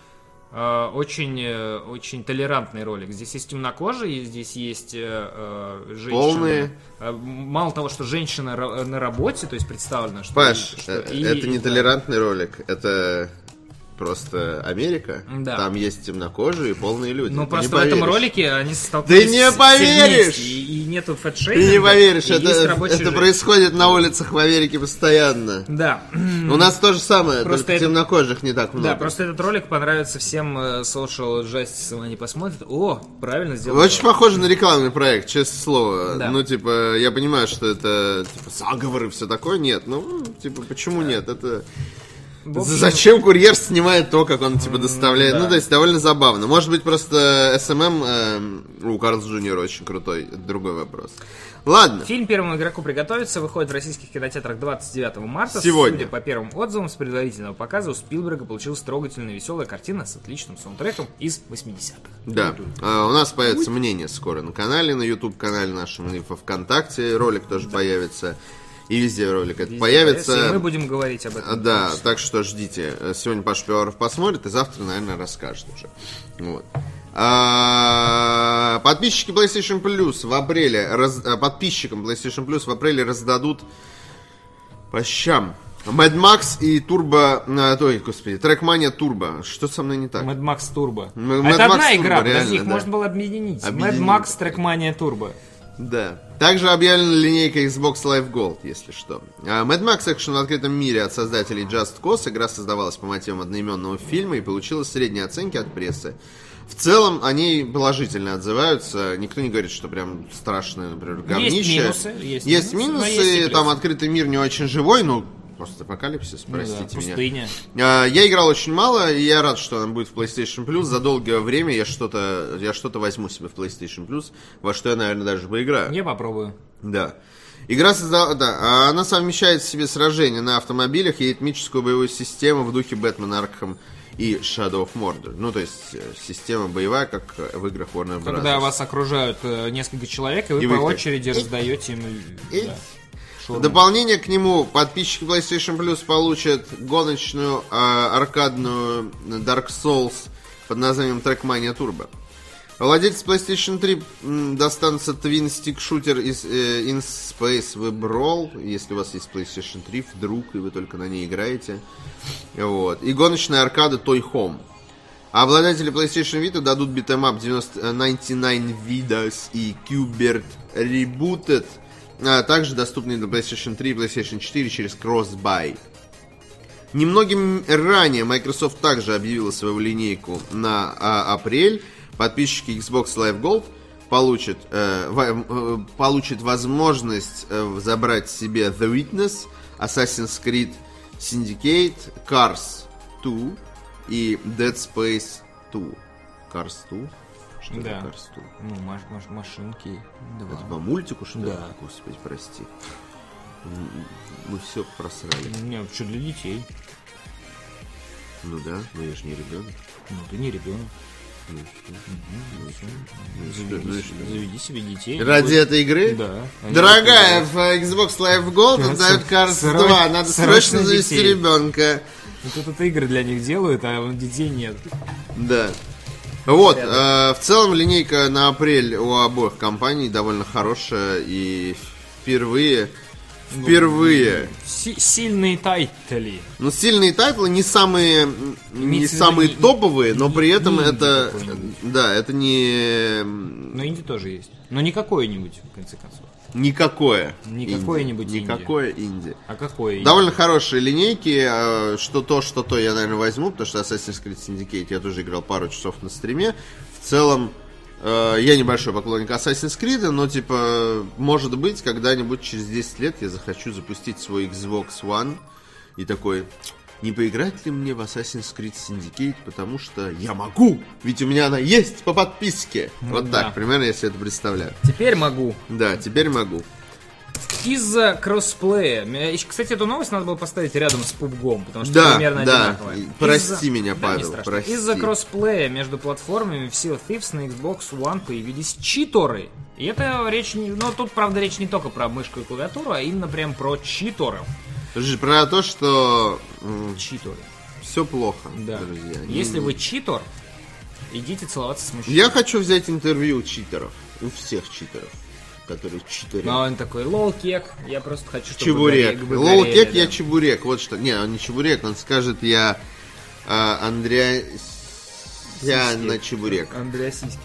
очень, э, очень толерантный ролик. Здесь есть темнокожие, здесь есть э, э, женщина. Полные. Э, Мало того, что женщина на работе, то есть представлено, что... Паш, что- э, и- это не да. толерантный ролик, это просто Америка. Да. Там есть темнокожие и полные люди. Ну, Ты просто в этом ролике они столкнулись Ты не поверишь! И, и нету Ты фэтшейминга. не поверишь, это, это происходит на улицах в Америке постоянно. Да. У нас то же самое, Просто только это- темнокожих не так много. Да, просто этот ролик понравится всем э, social justice, они посмотрят. О, правильно сделано. Очень похоже на рекламный проект, честное слово. Да. Ну, типа, я понимаю, что это типа заговоры и все такое. Нет, ну, типа, почему нет? Это. Общем, Зачем курьер снимает то, как он типа доставляет? да. Ну, то есть довольно забавно. Может быть, просто SMM эм, у Карлс Джуниора очень крутой. Это другой вопрос. Ладно. Фильм первому игроку приготовиться выходит в российских кинотеатрах 29 марта. Сегодня. Судя по первым отзывам с предварительного показа, у Спилберга получилась трогательная веселая картина с отличным саундтреком из 80-х. Да. А, у нас появится мнение скоро на канале, на YouTube канале нашем и во ВКонтакте. Ролик тоже появится. И везде ролик это Везде появится. И мы будем говорить об этом. Да, так что ждите. Сегодня Паш Пивоваров посмотрит, и завтра, наверное, расскажет уже. Вот. А, подписчики PlayStation Plus в апреле, раз- а, подписчикам PlayStation Plus в апреле раздадут по щам Mad Max и Turbo, а, ой, господи, Trackmania Turbo. Что со мной не так? Mad Max Turbo. Mad это одна Max игра, Turbo, подожди, реально, их да. можно было объединить. Объединить. Mad Max Trackmania Turbo. Да. Также объявлена линейка Xbox Live Gold, если что. А, Mad Max экшен в открытом мире от создателей Just Cause. Игра создавалась по мотивам одноименного фильма и получила средние оценки от прессы. В целом, они положительно отзываются. Никто не говорит, что прям страшное, например, говнище. минусы, есть есть минусы, минусы, есть там открытый мир не очень живой, но постапокалипсис, Ну да, простите меня. пустыня. А, Я играл очень мало, и я рад, что она будет в PlayStation Plus. За долгое время я что-то я что-то возьму себе в PlayStation Plus, во что я, наверное, даже поиграю. Я попробую. Да. Игра создала, да, а она совмещает в себе сражения на автомобилях и этмическую боевую систему в духе Бэтмен Аркхам и Shadow of Mordor. Ну, то есть, э, система боевая, как в играх Warner Bros. Когда вас окружают э, несколько человек, и вы И по вы очереди раздаете им... Да, В дополнение к нему подписчики PlayStation Plus получат гоночную а, аркадную Dark Souls под названием Trackmania Turbo. Владельцы PlayStation 3 м, достанется Twin Stick Shooter из э, In Space Web Roll, если у вас есть PlayStation 3, вдруг, и вы только на ней играете. Вот. И гоночная аркада Toy Home. А обладатели PlayStation Vita дадут beat 'em up 90, э, 99 Vidas и Qbert Rebooted, а также доступные для PlayStation 3 и PlayStation 4 через Cross-Buy. Немногим ранее Microsoft также объявила свою линейку на а, апрель. Подписчики Xbox Live Gold получат, э, э, получат возможность э, забрать себе The Witness, Assassin's Creed Syndicate, Cars 2 и Dead Space 2. Cars 2? Что Да. это 2? Ну, маш- маш- машинки. Это Два. по мультику, что ли? Да. Господи, прости. Мы все просрали. Не, что для детей. Ну да, но я же не ребенок. Ну, ты не ребенок. Ну, Ну, ну, Заведи, ну заведи себе детей. Ради Будет- этой игры? Да. Дорогая, в Xbox Live Gold Да, отдают Cars срочно- 2. Надо срочно завести ребенка. Вот тут это игры для них делают, а детей нет. Да. Вот, э, в целом линейка на апрель у обоих компаний довольно хорошая и впервые, впервые. Си- сильные тайтли. Ну, сильные тайтлы не самые, не самые не- топовые, но не- при этом не это, да, это не Но инди тоже есть. Но не какое-нибудь, в конце концов. никакое. Не инди. Никакое инди. А какое инди? Довольно хорошие линейки, э, что то, что то я, наверное, возьму, потому что Assassin's Creed Syndicate я тоже играл пару часов на стриме. В целом, я небольшой поклонник Assassin's Creed, но, типа, может быть, когда-нибудь через 10 лет я захочу запустить свой Xbox One и такой, не поиграть ли мне в Assassin's Creed Syndicate, потому что я могу, ведь у меня она есть по подписке. вот да. так, примерно, я себе это представляю. Теперь могу. Да, теперь могу. Из-за кроссплея. Кстати, эту новость надо было поставить рядом с PUBG, потому что Да, примерно да. одинаковая. Прости меня, Да, Павел, страшно. прости. Из-за кроссплея между платформами в Sea of Thieves на Xbox One появились читоры. И это речь не... Ну, тут, правда, речь не только про мышку и клавиатуру, а именно прям про читоров. Слушай, про то, что Читоры. все плохо, Да. друзья. Если вы читор, идите целоваться с мужчиной. Я хочу взять интервью у читеров. У всех читеров, которые читерят. Но он такой, лол, кек, я просто хочу, чтобы Чебурек. горели, кек, я да». чебурек. Вот что. Не, он не чебурек, он скажет, я а, Андреа... Я на чебурек. Андреа Сиськи.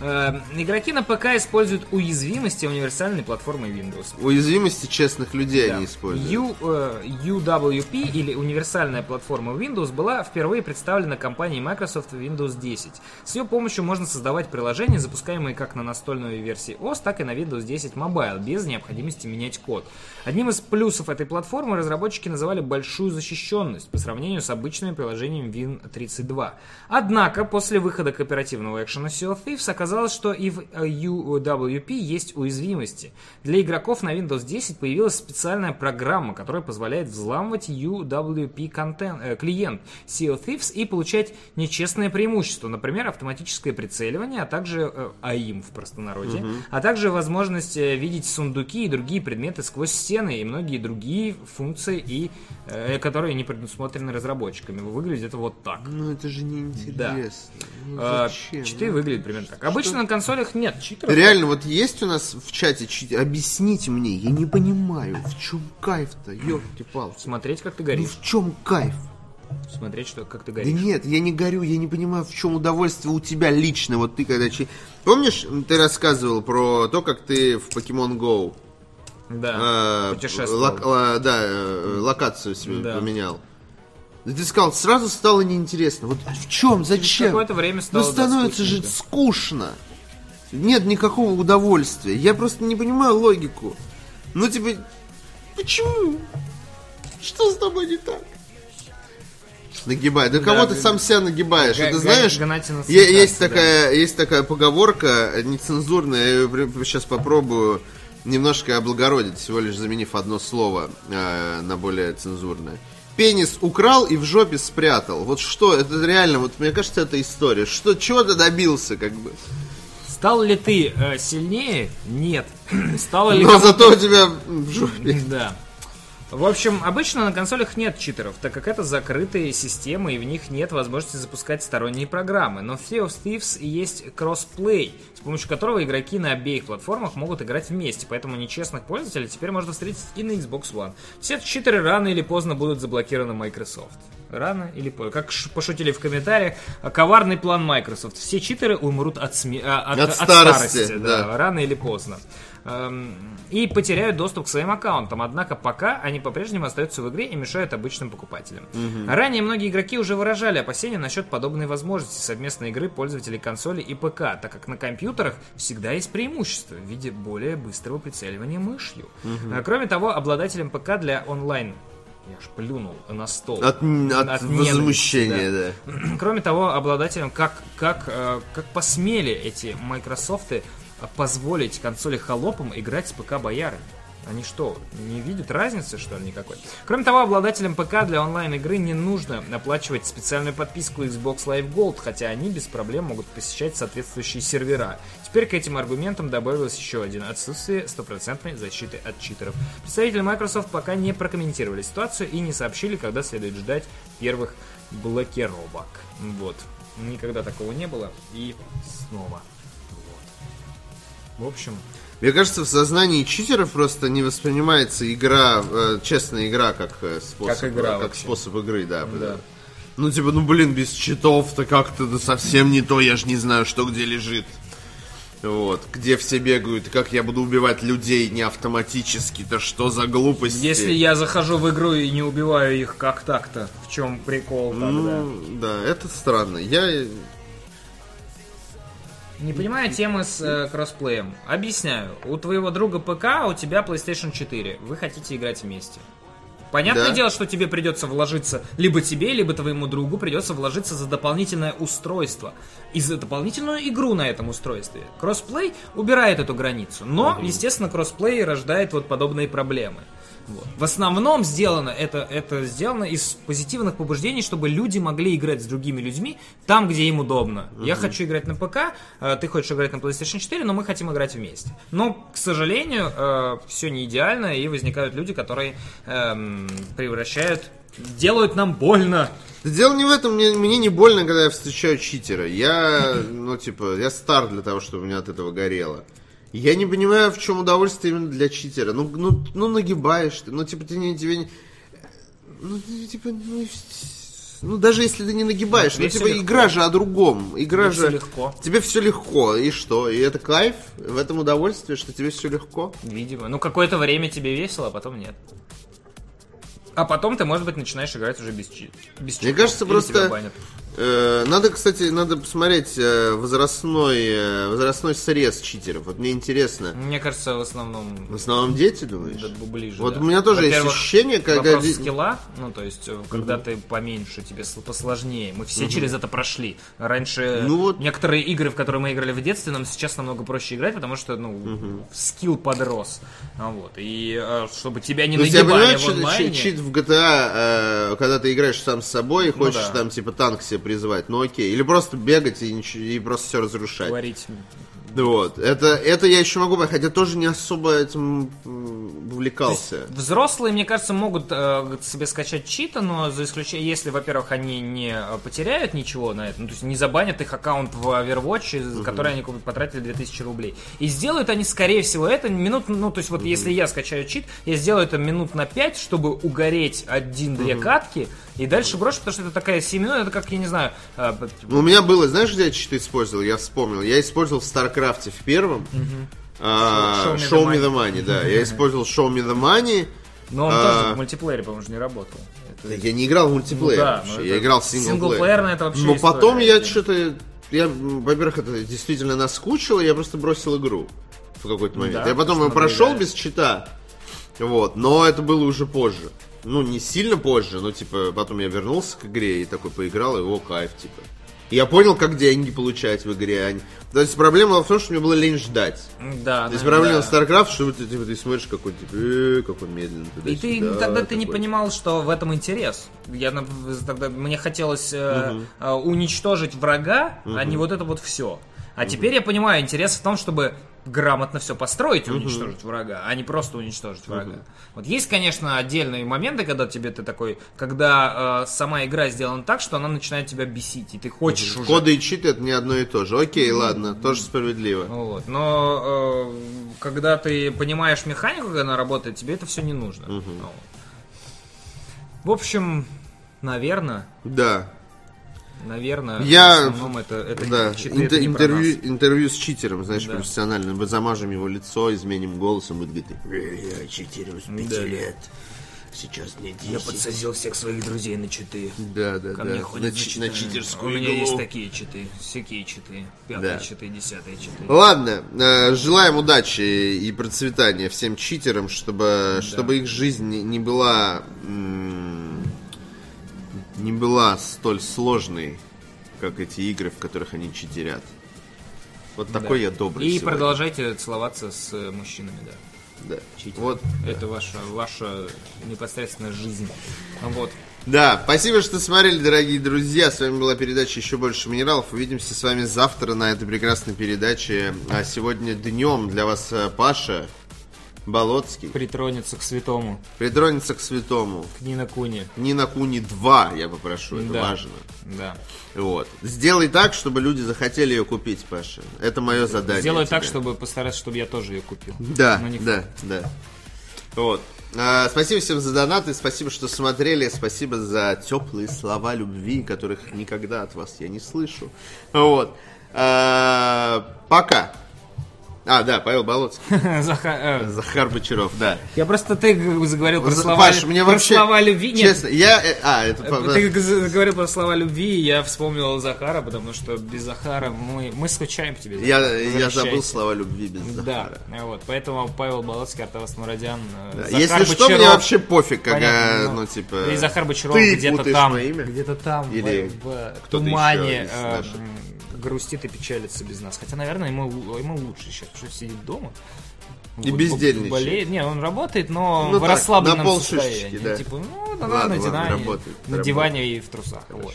Э, игроки на ПК используют уязвимости универсальной платформы Windows. Уязвимости честных людей Да. они используют. U, э, UWP или универсальная платформа Windows была впервые представлена компанией Microsoft Windows 10. С ее помощью можно создавать приложения, запускаемые как на настольной версии OS, так и на Windows 10 Mobile, без необходимости менять код. Одним из плюсов этой платформы разработчики называли большую защищенность по сравнению с обычными приложениями Win32. Однако, после выхода кооперативного экшена Sea of Thieves оказалось, что и в э, UWP есть уязвимости. Для игроков на Windows 10 появилась специальная программа, которая позволяет взламывать UWP контент, э, клиент Sea Thieves и получать нечестное преимущество, например, автоматическое прицеливание, а также э, АИМ в простонародье, а также возможность э, видеть сундуки и другие предметы сквозь стены и многие другие функции, и, э, которые не предусмотрены разработчиками. Выглядит это вот так. Ну это же неинтересно. Ну, А, зачем? Читы выглядят примерно так. Обычно на консолях нет читеров. Реально, вот есть у нас в чате читер? Объясните мне, я не понимаю, в чем кайф-то, ёлки-палки. Смотреть, как ты Ну горишь. в чем кайф? Смотреть, что, как ты Да горишь. нет, я не горю, я не понимаю, в чем удовольствие у тебя лично. Вот ты когда... чи- Помнишь, ты рассказывал про то, как ты в Pokemon Go Да, э, путешествовал. лок- ла- да, э, локацию себе Да. поменял. Да ты сказал, сразу стало неинтересно. Вот в чем, зачем? какое-то время стало, Ну да, становится же скучненько. скучно. Нет никакого удовольствия. Я просто не понимаю логику. Ну, типа, почему? Что с тобой не так? Нагибай. Да, кого ты сам себя нагибаешь? Га- ты знаешь, е- есть смекаться, да. такая, есть такая поговорка нецензурная, я ее сейчас попробую немножко облагородить, всего лишь заменив одно слово э, на более цензурное. Пенис украл и в жопе спрятал. Вот что, это реально, вот мне кажется, это история. Что, чего ты добился, как бы? Стал ли ты э, сильнее? Нет. Стало ли Но зато у тебя в жопе. Да. В общем, обычно на консолях нет читеров, так как это закрытые системы и в них нет возможности запускать сторонние программы. Но в Sea of Thieves есть кроссплей, с помощью которого игроки на обеих платформах могут играть вместе, поэтому нечестных пользователей теперь можно встретить и на Xbox One. Все читеры рано или поздно будут заблокированы Microsoft. Рано или поздно. Как пошутили в комментариях, а, коварный план Microsoft. Все читеры умрут от, сме- а, от, От от старости, да, да. рано или поздно. Эм, И потеряют доступ к своим аккаунтам, однако пока они по-прежнему остаются в игре и мешают обычным покупателям. Ранее многие игроки уже выражали опасения насчет подобной возможности совместной игры пользователей консоли и ПК, так как на компьютерах всегда есть преимущество в виде более быстрого прицеливания мышью. А, Кроме того, обладателям ПК для онлайн я аж плюнул на стол. От, от От возмущения, да. Кроме того, обладателям, как, как, э, как посмели эти э, позволить консоли холопам играть с ПК боярами? Они что, не видят разницы, что ли, никакой? Кроме того, обладателям ПК для онлайн-игры не нужно оплачивать специальную подписку Xbox Live Gold, хотя они без проблем могут посещать соответствующие сервера. Теперь к этим аргументам добавилось еще один – отсутствие стопроцентной защиты от читеров. Представители Microsoft пока не прокомментировали ситуацию и не сообщили, когда следует ждать первых блокировок. Вот. Никогда такого не было. И снова. В общем, Мне кажется, в сознании читеров просто не воспринимается игра, э, честная игра, как э, способ, Как игра как вообще. способ игры, да. Да. Ну, типа, ну, блин, без читов-то как-то да совсем не то, я же не знаю, что где лежит. Вот, где все бегают, как я буду убивать людей не автоматически, то что за глупости? если я захожу в игру и не убиваю их, как так-то? В чем прикол тогда? Ну, да, это странно. Я... Не понимаю темы с э, кроссплеем. Объясняю. У твоего друга ПК, а у тебя PlayStation 4. Вы хотите играть вместе. Понятное Да. дело, что тебе придется вложиться, либо тебе, либо твоему другу придется вложиться за дополнительное устройство. И за дополнительную игру на этом устройстве. Кроссплей убирает эту границу. Но, естественно, кроссплей рождает вот подобные проблемы. Вот. В основном сделано это, это сделано из позитивных побуждений, чтобы люди могли играть с другими людьми там, где им удобно. Я хочу играть на ПК, э, ты хочешь играть на PlayStation 4, но мы хотим играть вместе. Но, к сожалению, все не идеально, и возникают люди, которые эм, превращают, делают нам больно. Да Дело не в этом, мне, мне не больно, когда я встречаю читера. Я, ну, типа, я стар для того, чтобы у меня от этого горело. Я не понимаю, в чем удовольствие именно для читера. Ну, ну, ну нагибаешь ты, ну, типа, ты не, тебе не... Ну, типа, ну, ну, даже если ты не нагибаешь, ну, всё типа, легко. игра же о другом. Игра Тебе же... всё легко. Тебе все легко, и что? И это кайф? В этом удовольствие, что тебе все легко? Видимо. Ну, какое-то время тебе весело, а потом нет. А потом ты, может быть, начинаешь играть уже без чит. Без Мне читов. кажется, Или просто- Надо, кстати, надо посмотреть э, возрастной, э, возрастной срез читеров. Вот мне интересно. Мне кажется, в основном В основном дети, думаешь? да, ближе. Вот да. у меня тоже есть ощущение, когда... Вопрос скилла, ну то есть, э, когда ты поменьше, тебе посложнее. Мы все через это прошли. Раньше Ну вот. некоторые игры, в которые мы играли в детстве, нам сейчас намного проще играть, потому что, ну, скилл подрос. А Вот. И э, чтобы тебя не я нагибали понимаю, в онлайне... чит- чит в GTA, э, когда ты играешь сам с собой и хочешь Ну да. там типа танк себе призвать, ну окей. Или просто бегать и, нич- и просто все разрушать. Говорить Вот. Это, это я еще могу хотя тоже не особо этим увлекался. Взрослые, мне кажется, могут э, себе скачать читы, но за исключением, если, во-первых, они не потеряют ничего на это, ну, то есть не забанят их аккаунт в Overwatch, за который они потратили 2000 рублей. И сделают они, скорее всего, это минут, ну, то есть вот если я скачаю чит, я сделаю это минут на 5, чтобы угореть один-две катки, и дальше брошу, потому что это такая 7 минут, это как, я не знаю, э, Ну, У меня было, знаешь, где я читы использовал? Я вспомнил. Я использовал в Старкрафте в первом. А, Show me the Show me money. the money, да. Я использовал Show me the money. но он А. тоже в мультиплеере, по-моему, же не работал. Это- Я не играл в мультиплеер Ну да, вообще, но я играл в синглплеер. синглплеерно это вообще Но история потом я что-то... Я, во-первых, это действительно наскучило, я просто бросил игру в какой-то момент. Да, я потом ее прошел без чита. Вот, но это было уже позже. Ну, не сильно позже, но, типа, потом я вернулся к игре и такой поиграл, и о, кайф, типа. И я понял, как деньги получать в игре. а То есть проблема в том, что мне было лень ждать. Да, То есть да, проблема да. StarCraft, что ты, типа, ты смотришь, какой, типа, э, как он медленно И ты туда-сюда, тогда ты не понимал, что в этом интерес. Я тогда мне хотелось э, э, уничтожить врага, а не вот это вот все. А теперь я понимаю, интерес в том, чтобы грамотно все построить и уничтожить врага, а не просто уничтожить врага. Вот есть, конечно, отдельные моменты, когда тебе ты такой, когда э, сама игра сделана так, что она начинает тебя бесить, и ты хочешь уже. Коды и читы это не одно и то же. Окей, ладно, тоже справедливо. Вот. Но э, когда ты понимаешь механику, как она работает, тебе это все не нужно. Вот. В общем, наверное, Да. Наверное, Я- в основном это, это Да, Интер- интервью, интервью с читером, знаешь, Да. профессионально. Мы замажем его лицо, изменим голосом, будет говорить, «Э, я читерю с пяти Да, да. лет. Сейчас мне 10. Я подсадил всех своих друзей на читы. Да, да, Ко да. мне На, ходят за чи- на читерскую У меня иглу. есть такие читы, всякие читы, пятые Да. читы, десятые читы. Ладно, э, желаем удачи и процветания всем читерам, чтобы, чтобы их жизнь не, не была м, не была столь сложной, как эти игры, в которых они читерят. Вот такой я добрый И сегодня. продолжайте целоваться с э, мужчинами, да. Да. Читеры. Вот. Это ваша, ваша непосредственно жизнь. Вот. Да, спасибо, что смотрели, дорогие друзья. С вами была передача «Еще больше минералов». Увидимся с вами завтра на этой прекрасной передаче. А сегодня днем для вас э, Паша Болоцкий Притронется к святому, притронется к святому. к Нина Куни. Нина Куни 2, я попрошу, это Да. важно. Да. Вот. Сделай так, чтобы люди захотели ее купить, Паша. Это мое задание. Сделаю так, чтобы постараться, чтобы я тоже ее купил. Да, не да, да. Вот. А, спасибо всем за донаты, спасибо, что смотрели, спасибо за теплые слова любви, которых никогда от вас я не слышу. Вот. А, пока. А, да, Павел Болоцкий. Заха- э, Захар Бочаров, да. Я просто ты заговорил про слова, Паш, мне про вообще... слова любви. Нет, Честно, я... э, А, это... э, ты г- заговорил про слова любви, и я вспомнил Захара, потому что без Захара мы, мы скучаем по тебе. Я, Захар. я забыл слова любви без Да, Захара. вот, поэтому Павел Болоцкий, Артавас Мурадян, Да, Захар Если что, Бочаров. мне вообще пофиг, когда, Понятно, ну, ну, типа... И Захар Бочаров где-то там, где-то там, Или в, в тумане э, грустит и печалится без нас. Хотя, наверное, ему, ему лучше сейчас, потому что сидит дома. И бездельничает. Болеет. Не, он работает, но Ну в так, расслабленном на полшишечки, состоянии. да. Типа, ну, да, Ладно, на ладно, диване, работает, на работает. диване и в трусах. вот.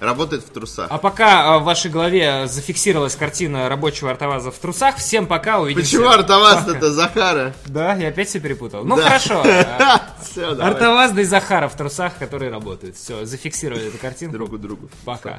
Работает в трусах. А пока э, в вашей голове зафиксировалась картина рабочего артоваза в трусах, всем пока, увидимся. Почему Пока. это Захара? Да, я опять все перепутал. Ну Да. хорошо. э, Все, давай. Артовазда и Захара в трусах, которые работают. Все, зафиксировали эту картинку. Друг у друга. Пока.